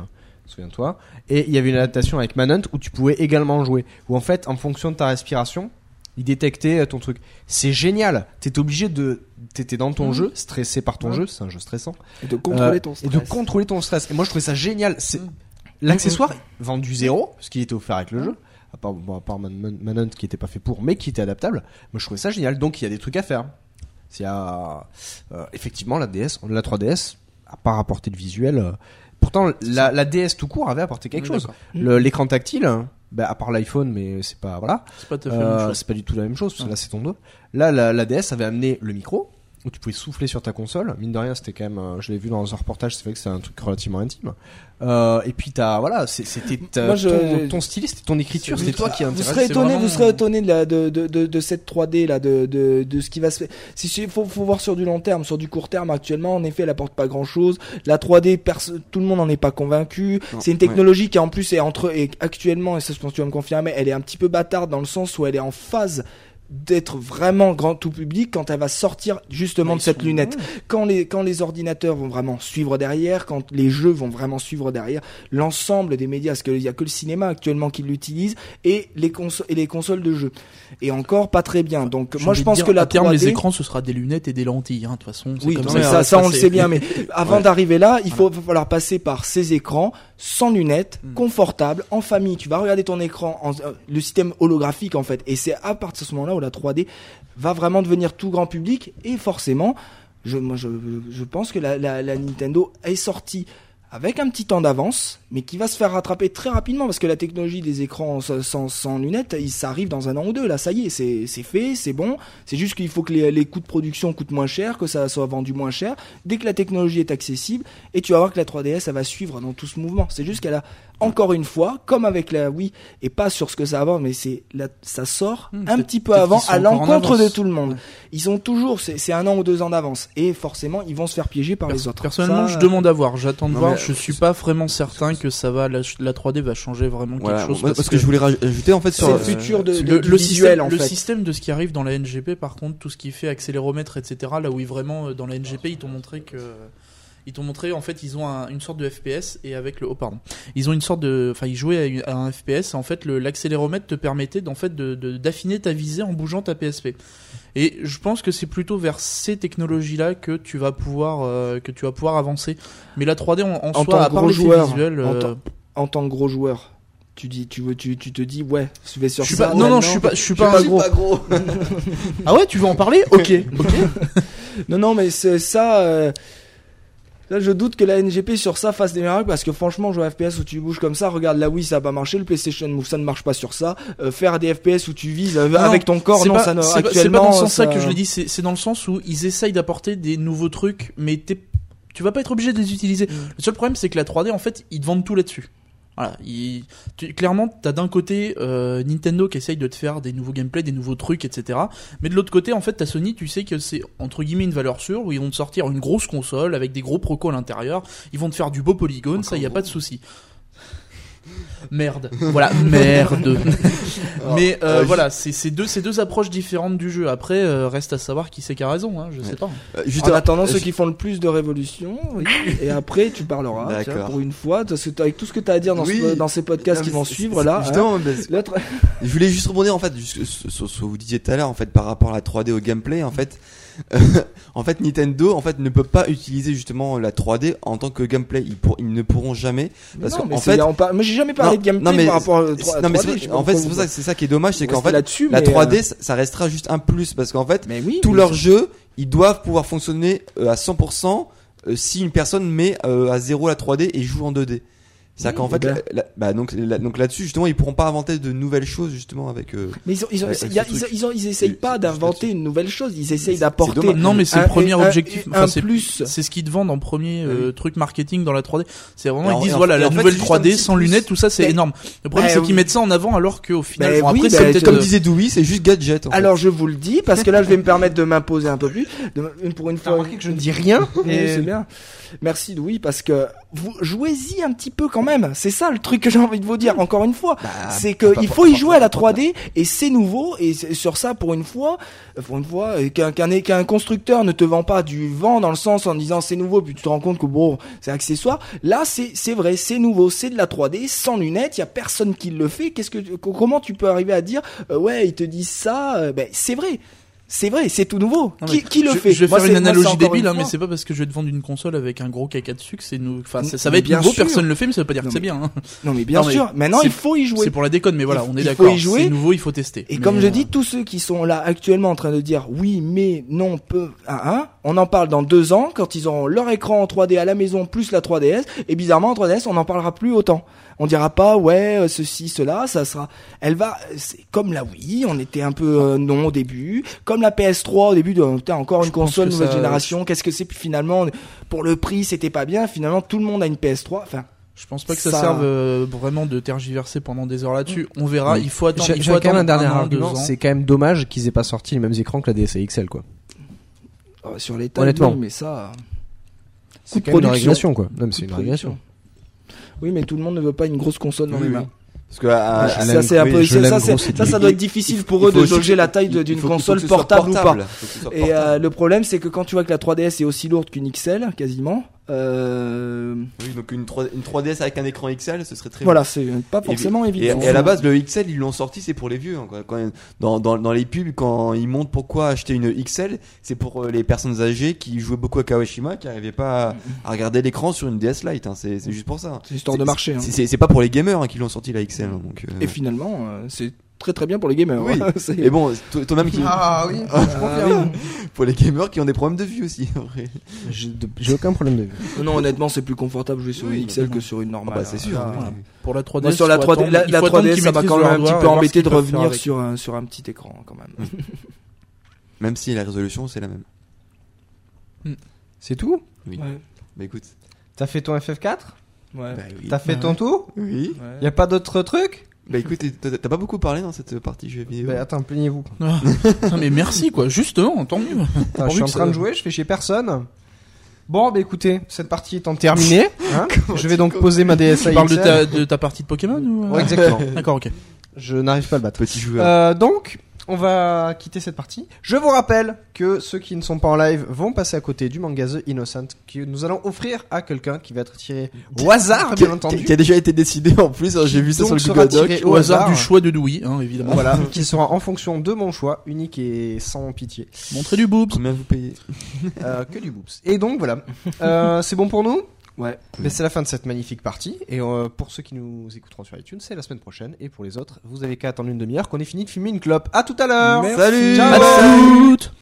souviens-toi. Et il y avait une adaptation avec Manhunt où tu pouvais également jouer. Où en fait, en fonction de ta respiration, il détectait euh, ton truc. C'est génial. T'étais obligé de, t'étais dans ton Mhm. jeu, stressé par ton Ouais. jeu, c'est un jeu stressant. et de contrôler Euh, ton Et stress. de contrôler ton stress. Et moi, je trouvais ça génial. C'est Mhm. l'accessoire vendu zéro, parce qu'il était offert avec le jeu. À part, bon, à part Man- Man- Manhunt qui était pas fait pour, mais qui était adaptable. Moi, je trouvais ça génial. Donc, il y a des trucs à faire. S'il y a, euh, effectivement, la DS, la 3DS, à part apporter le visuel. euh, pourtant, la, la DS tout court avait apporté quelque chose. L'écran tactile, bah, à part l'iPhone, mais c'est pas, voilà. C'est pas Euh, pas du tout la même chose, parce que là, c'est ton dos. Là, la, la DS avait amené le micro, où tu pouvais souffler sur ta console. Mine de rien, c'était quand même, euh, je l'ai vu dans un reportage, c'est vrai que c'est un truc relativement intime. Euh, et puis t'as, voilà, c'était ton, ton style, c'était ton écriture, c'était toi qui Vous serez étonné, vraiment- vous serez étonné de, la, de, de, de, de cette 3D là, de, de, de ce qui va se faire. Si il faut, faut voir sur du long terme, sur du court terme actuellement, en effet, elle apporte pas grand chose. La 3D, perso- tout le monde n'en est pas convaincu. C'est une technologie qui en plus est entre et actuellement, et ça je pense que tu vas me confirmer, elle est un petit peu bâtarde dans le sens où elle est en phase d'être vraiment grand tout public quand elle va sortir justement de cette lunette. Quand les quand les ordinateurs vont vraiment suivre derrière, quand les jeux vont vraiment suivre derrière, l'ensemble des médias, parce qu'il y a que le cinéma actuellement qui l'utilise et les consoles et les consoles de jeux. Et encore pas très bien. Donc moi je pense dire, que la à terme, 3D les écrans, ce sera des lunettes et des lentilles. hein, De toute façon, oui, comme non, ça. ça, ça, on le sait bien, mais avant Ouais. d'arriver là, il faut va falloir passer par ces écrans sans lunettes, Mm. confortables, en famille. Tu vas regarder ton écran, en, euh, le système holographique en fait, et c'est à partir de ce moment-là où la 3D va vraiment devenir tout grand public et forcément, je, moi, je, je pense que la, la, la Nintendo est sortie avec un petit temps d'avance, mais qui va se faire rattraper très rapidement parce que la technologie des écrans sans, lunettes, ça arrive dans un an ou deux. Là, ça y est, c'est fait, c'est bon. C'est juste qu'il faut que les, les coûts de production coûtent moins cher, que ça soit vendu moins cher. Dès que la technologie est accessible, et tu vas voir que la 3DS, elle va suivre dans tout ce mouvement. C'est juste qu'elle a encore une fois, comme avec la Wii, et pas sur ce que ça va, mais c'est ça sort Hmm, un petit peu avant, à l'encontre de tout le monde. Ils ont toujours, c'est c'est un an ou deux ans d'avance, et forcément, ils vont se faire piéger par les autres. Personnellement, Ça, je demande à voir. J'attends de Non, voir. mais- Je suis pas vraiment certain que ça va. La, la 3D va changer vraiment quelque Voilà, chose. moi, parce que je voulais rajouter en fait C'est sur le futur de, de- le, le visuel système, en le fait. système de ce qui arrive dans la NGP, par contre, tout ce qui fait accéléromètre, etc. Là où ils vraiment euh, dans la NGP, ils t'ont montré que ils t'ont montré en fait ils ont un- une sorte de FPS et avec le oh pardon. Ils ont une sorte de enfin ils jouaient à, une- à un FPS en fait l'accéléromètre te permettait d'en fait de- de- d'affiner ta visée en bougeant ta PSP et je pense que c'est plutôt vers ces technologies là que tu vas pouvoir euh, que tu vas pouvoir avancer. Mais la 3D en, en En soi tant à part joueur, visuel euh, tant- En tant que gros joueur, tu dis, tu veux, tu, tu te dis, ouais, je vais sur je suis ça. pas non non je suis pas je suis pas un gros. gros. ah ouais tu veux en parler? Ok. Ok. Non, non, mais c'est ça. euh, Là, je doute que la NGP sur ça fasse des miracles parce que franchement, jouer à FPS où tu bouges comme ça, regarde la Wii, ça a pas marché, le PlayStation Move, ça ne marche pas sur ça. Euh, faire des FPS où tu vises euh, Non, avec ton corps, non, pas- ça ne. c'est pas- Actuellement, C'est pas dans ce sens-là ça- que je le dis, c'est dans le sens où ils essayent d'apporter des nouveaux trucs, mais t'es- tu vas pas être obligé de les utiliser. Mm. Le seul problème, c'est que la 3D, en fait, ils te vendent tout là-dessus. Voilà, ils- tu- clairement, t'as d'un côté euh, Nintendo qui essaye de te faire des nouveaux gameplays, des nouveaux trucs, etc. Mais de l'autre côté, en fait, t'as Sony, tu sais que c'est entre guillemets une valeur sûre où ils vont te sortir une grosse console avec des gros procos à l'intérieur. Ils vont te faire du beau polygone, ça y a pas de souci. Merde. Voilà, merde. Mais euh, Euh, voilà, c'est c'est deux, c'est deux approches différentes du jeu. Après, euh, reste à savoir qui c'est qui a raison, hein, je sais pas. Euh, Juste En attendant, euh, ceux je- qui font le plus de révolution, oui. et après tu parleras, D'accord. pour une fois, parce que t'as- avec tout ce que tu as à dire dans, Oui. ce- dans ces podcasts Non, qui mais vont c'est- suivre c'est- là. hein. Justement, parce- L'autre- je voulais juste rebondir en fait sur ce que vous disiez tout à l'heure en fait par rapport à la 3D au gameplay en fait. en fait, Nintendo en fait ne peut pas utiliser justement la 3D en tant que gameplay. Ils, pour, ils ne pourront jamais parce qu'en fait, par- moi j'ai jamais parlé Non, de gameplay non, mais par rapport à, c'est- à non, mais 3D, c'est- je sais en fait c'est pour ça que c'est ça qui est dommage, c'est qu'en fait là-dessus, la mais, 3D euh, ça- restera juste un plus parce qu'en fait Mais oui, tous leurs jeux ils doivent pouvoir fonctionner euh, à 100% euh, si une personne met à 0 la 3D et joue en 2D. C'est-à-dire Oui, qu'en fait, la- la- bah donc, la- donc là-dessus justement, ils pourront pas inventer de nouvelles choses justement avec. euh, Mais ils ont, ils ont, y a- ils, ont- ils essayent pas d'inventer une nouvelle chose, ils essayent d'apporter. Non, mais c'est le premier un- objectif. un Enfin, c'est plus. C'est ce qu'ils te vendent en premier euh, Oui. truc marketing dans la 3D. C'est vraiment Et ils en- disent voilà la fait, nouvelle un 3D petit sans plus. lunettes, tout ça c'est énorme. Le problème Bah, c'est qu'ils oui. mettent ça en avant alors qu'au final Bah bon, oui, après bah, c'est peut-être Comme euh, disait Dewey, c'est juste gadget. Fait. Alors je vous le dis parce que là je vais me permettre de m'imposer un peu plus. Pour une fois. que je ne dis rien c'est bien. Merci Louis parce que vous jouez-y un petit peu quand même. C'est ça le truc que j'ai envie de vous dire encore une fois. Bah, c'est que il faut y jouer à la 3D et c'est nouveau et sur ça pour une fois, pour une fois qu'un constructeur ne te vend pas du vent dans le sens en disant c'est nouveau puis tu te rends compte que bon c'est accessoire. Là c'est c'est vrai c'est nouveau c'est de la 3D sans lunettes. Il y a personne qui le fait. Qu'est-ce que comment tu peux arriver à dire euh, ouais ils te disent ça euh, ben c'est vrai. C'est vrai, c'est tout nouveau. Non, qui, le je, fait Je vais Moi, faire une analogie débile, hein, mais c'est pas parce que je vais te vendre une console avec un gros caca dessus que c'est nou... enfin, ça, va être bien nouveau, sûr. personne le fait, mais ça veut pas dire Non, que c'est mais- bien. hein. Non mais bien Non, mais sûr. Maintenant il faut y jouer. C'est pour la déconne, mais voilà, Il- on est il faut d'accord. y jouer. C'est nouveau, il faut tester. Et Mais, comme je dis, tous ceux qui sont là actuellement en train de dire oui, mais non, peu, hein, hein, on en parle dans deux ans quand ils auront leur écran en 3D à la maison plus la 3DS. Et bizarrement en 3DS, on n'en parlera plus autant. On dira pas ouais euh, ceci cela, ça sera. Elle va, c'est comme la Wii, on était un peu euh, non au début. Comme la PS3 au début, de, encore une Je pense console nouvelle ça- génération, qu'est-ce que c'est Puis finalement, pour le prix, c'était pas bien. Finalement, tout le monde a une PS3. Enfin, Je pense pas que ça, Ça- serve euh, vraiment de tergiverser pendant des heures là-dessus. On verra. Oui. Il faut attendre. J'ai Il faut quand même un attendre dernier an, argument, c'est quand même dommage qu'ils aient pas sorti les mêmes écrans que la DSi XL quoi. euh, sur les tables, Honnêtement. oui, mais ça. C'est une production. régulation quoi. Non mais c'est une production. Oui, mais tout le monde ne veut pas une grosse console dans Oui, les oui. mains. Parce que à- à- je ça, c'est un peu, ça, ça, gros, ça, doit être difficile il pour eux de jauger la taille d'une console soit portable, ou pas. portable. Et portable. euh, le problème, c'est que quand tu vois que la 3DS est aussi lourde qu'une XL, quasiment, euh, Oui, donc une, 3, une 3DS avec un écran XL, ce serait très voilà, c'est pas forcément Et, évident. et à la base, le XL, ils l'ont sorti, c'est pour les vieux. hein, quoi. Quand, dans, dans, dans les pubs, quand ils montrent pourquoi acheter une XL, c'est pour euh, les personnes âgées qui jouaient beaucoup à Kawashima, qui n'arrivaient pas à, à regarder l'écran sur une DS Lite. hein. C'est juste pour ça. C'est histoire de marché. hein. C'est- pas pour les gamers hein, qui l'ont sorti la XL. hein, donc, euh. Et finalement, euh, c'est très très bien pour les gamers. Oui. hein. C'est- Et bon, toi- toi-même qui. Ah oui, je confirme. Pour les gamers qui ont des problèmes de vue aussi. en vrai. J'ai aucun problème de vue. Non, honnêtement, c'est plus confortable jouer sur Oui, une XL bah, que sur une normale. bah, c'est sûr, Ah, oui. voilà. Pour la 3DS. Moi, sur la il faut 3D, attendre- la, il la faut attendre 3DS, qu'ils ça m'a quand même un petit peu embêté de revenir sur un, sur un petit écran, quand même. Même si la résolution, c'est la même. C'est tout? Oui. Ouais. Bah écoute. T'as fait ton FF4 Ouais. Bah oui. T'as fait Ouais. ton tour Oui. Y a pas d'autres trucs? Bah écoute, t'as pas beaucoup parlé dans cette partie jeu vidéo. Bah attends, plaignez-vous. Ah, mais merci quoi. Justement, tant mieux. Attends, je suis en train ça- de jouer, je fais chier personne. Bon, bah écoutez, cette partie étant terminée, hein, je vais donc poser ma DSi Tu parles de XL. ta, de ta partie de Pokémon ou euh Ouais, exactement. D'accord, ok. Je n'arrive pas à le battre. Petit joueur. Euh, donc, on va quitter cette partie. Je vous rappelle que ceux qui ne sont pas en live vont passer à côté du manga The Innocent que nous allons offrir à quelqu'un qui va être tiré au hasard, bien entendu. qui- a déjà été décidé en plus, hein, j'ai vu ça sur le Google Doc. Au hasard du choix de Louis, hein, évidemment. Voilà, qui sera en fonction de mon choix, unique et sans pitié. Montrer du boobs. Combien vous payez? Euh, que du boops. Et donc voilà, euh, c'est bon pour nous? Ouais. Mais c'est la fin de cette magnifique partie. Et euh, pour ceux qui nous écouteront sur iTunes, c'est la semaine prochaine. Et pour les autres, vous avez qu'à attendre une demi-heure qu'on ait fini de fumer une clope. À tout à l'heure. Salut Ciao. Salut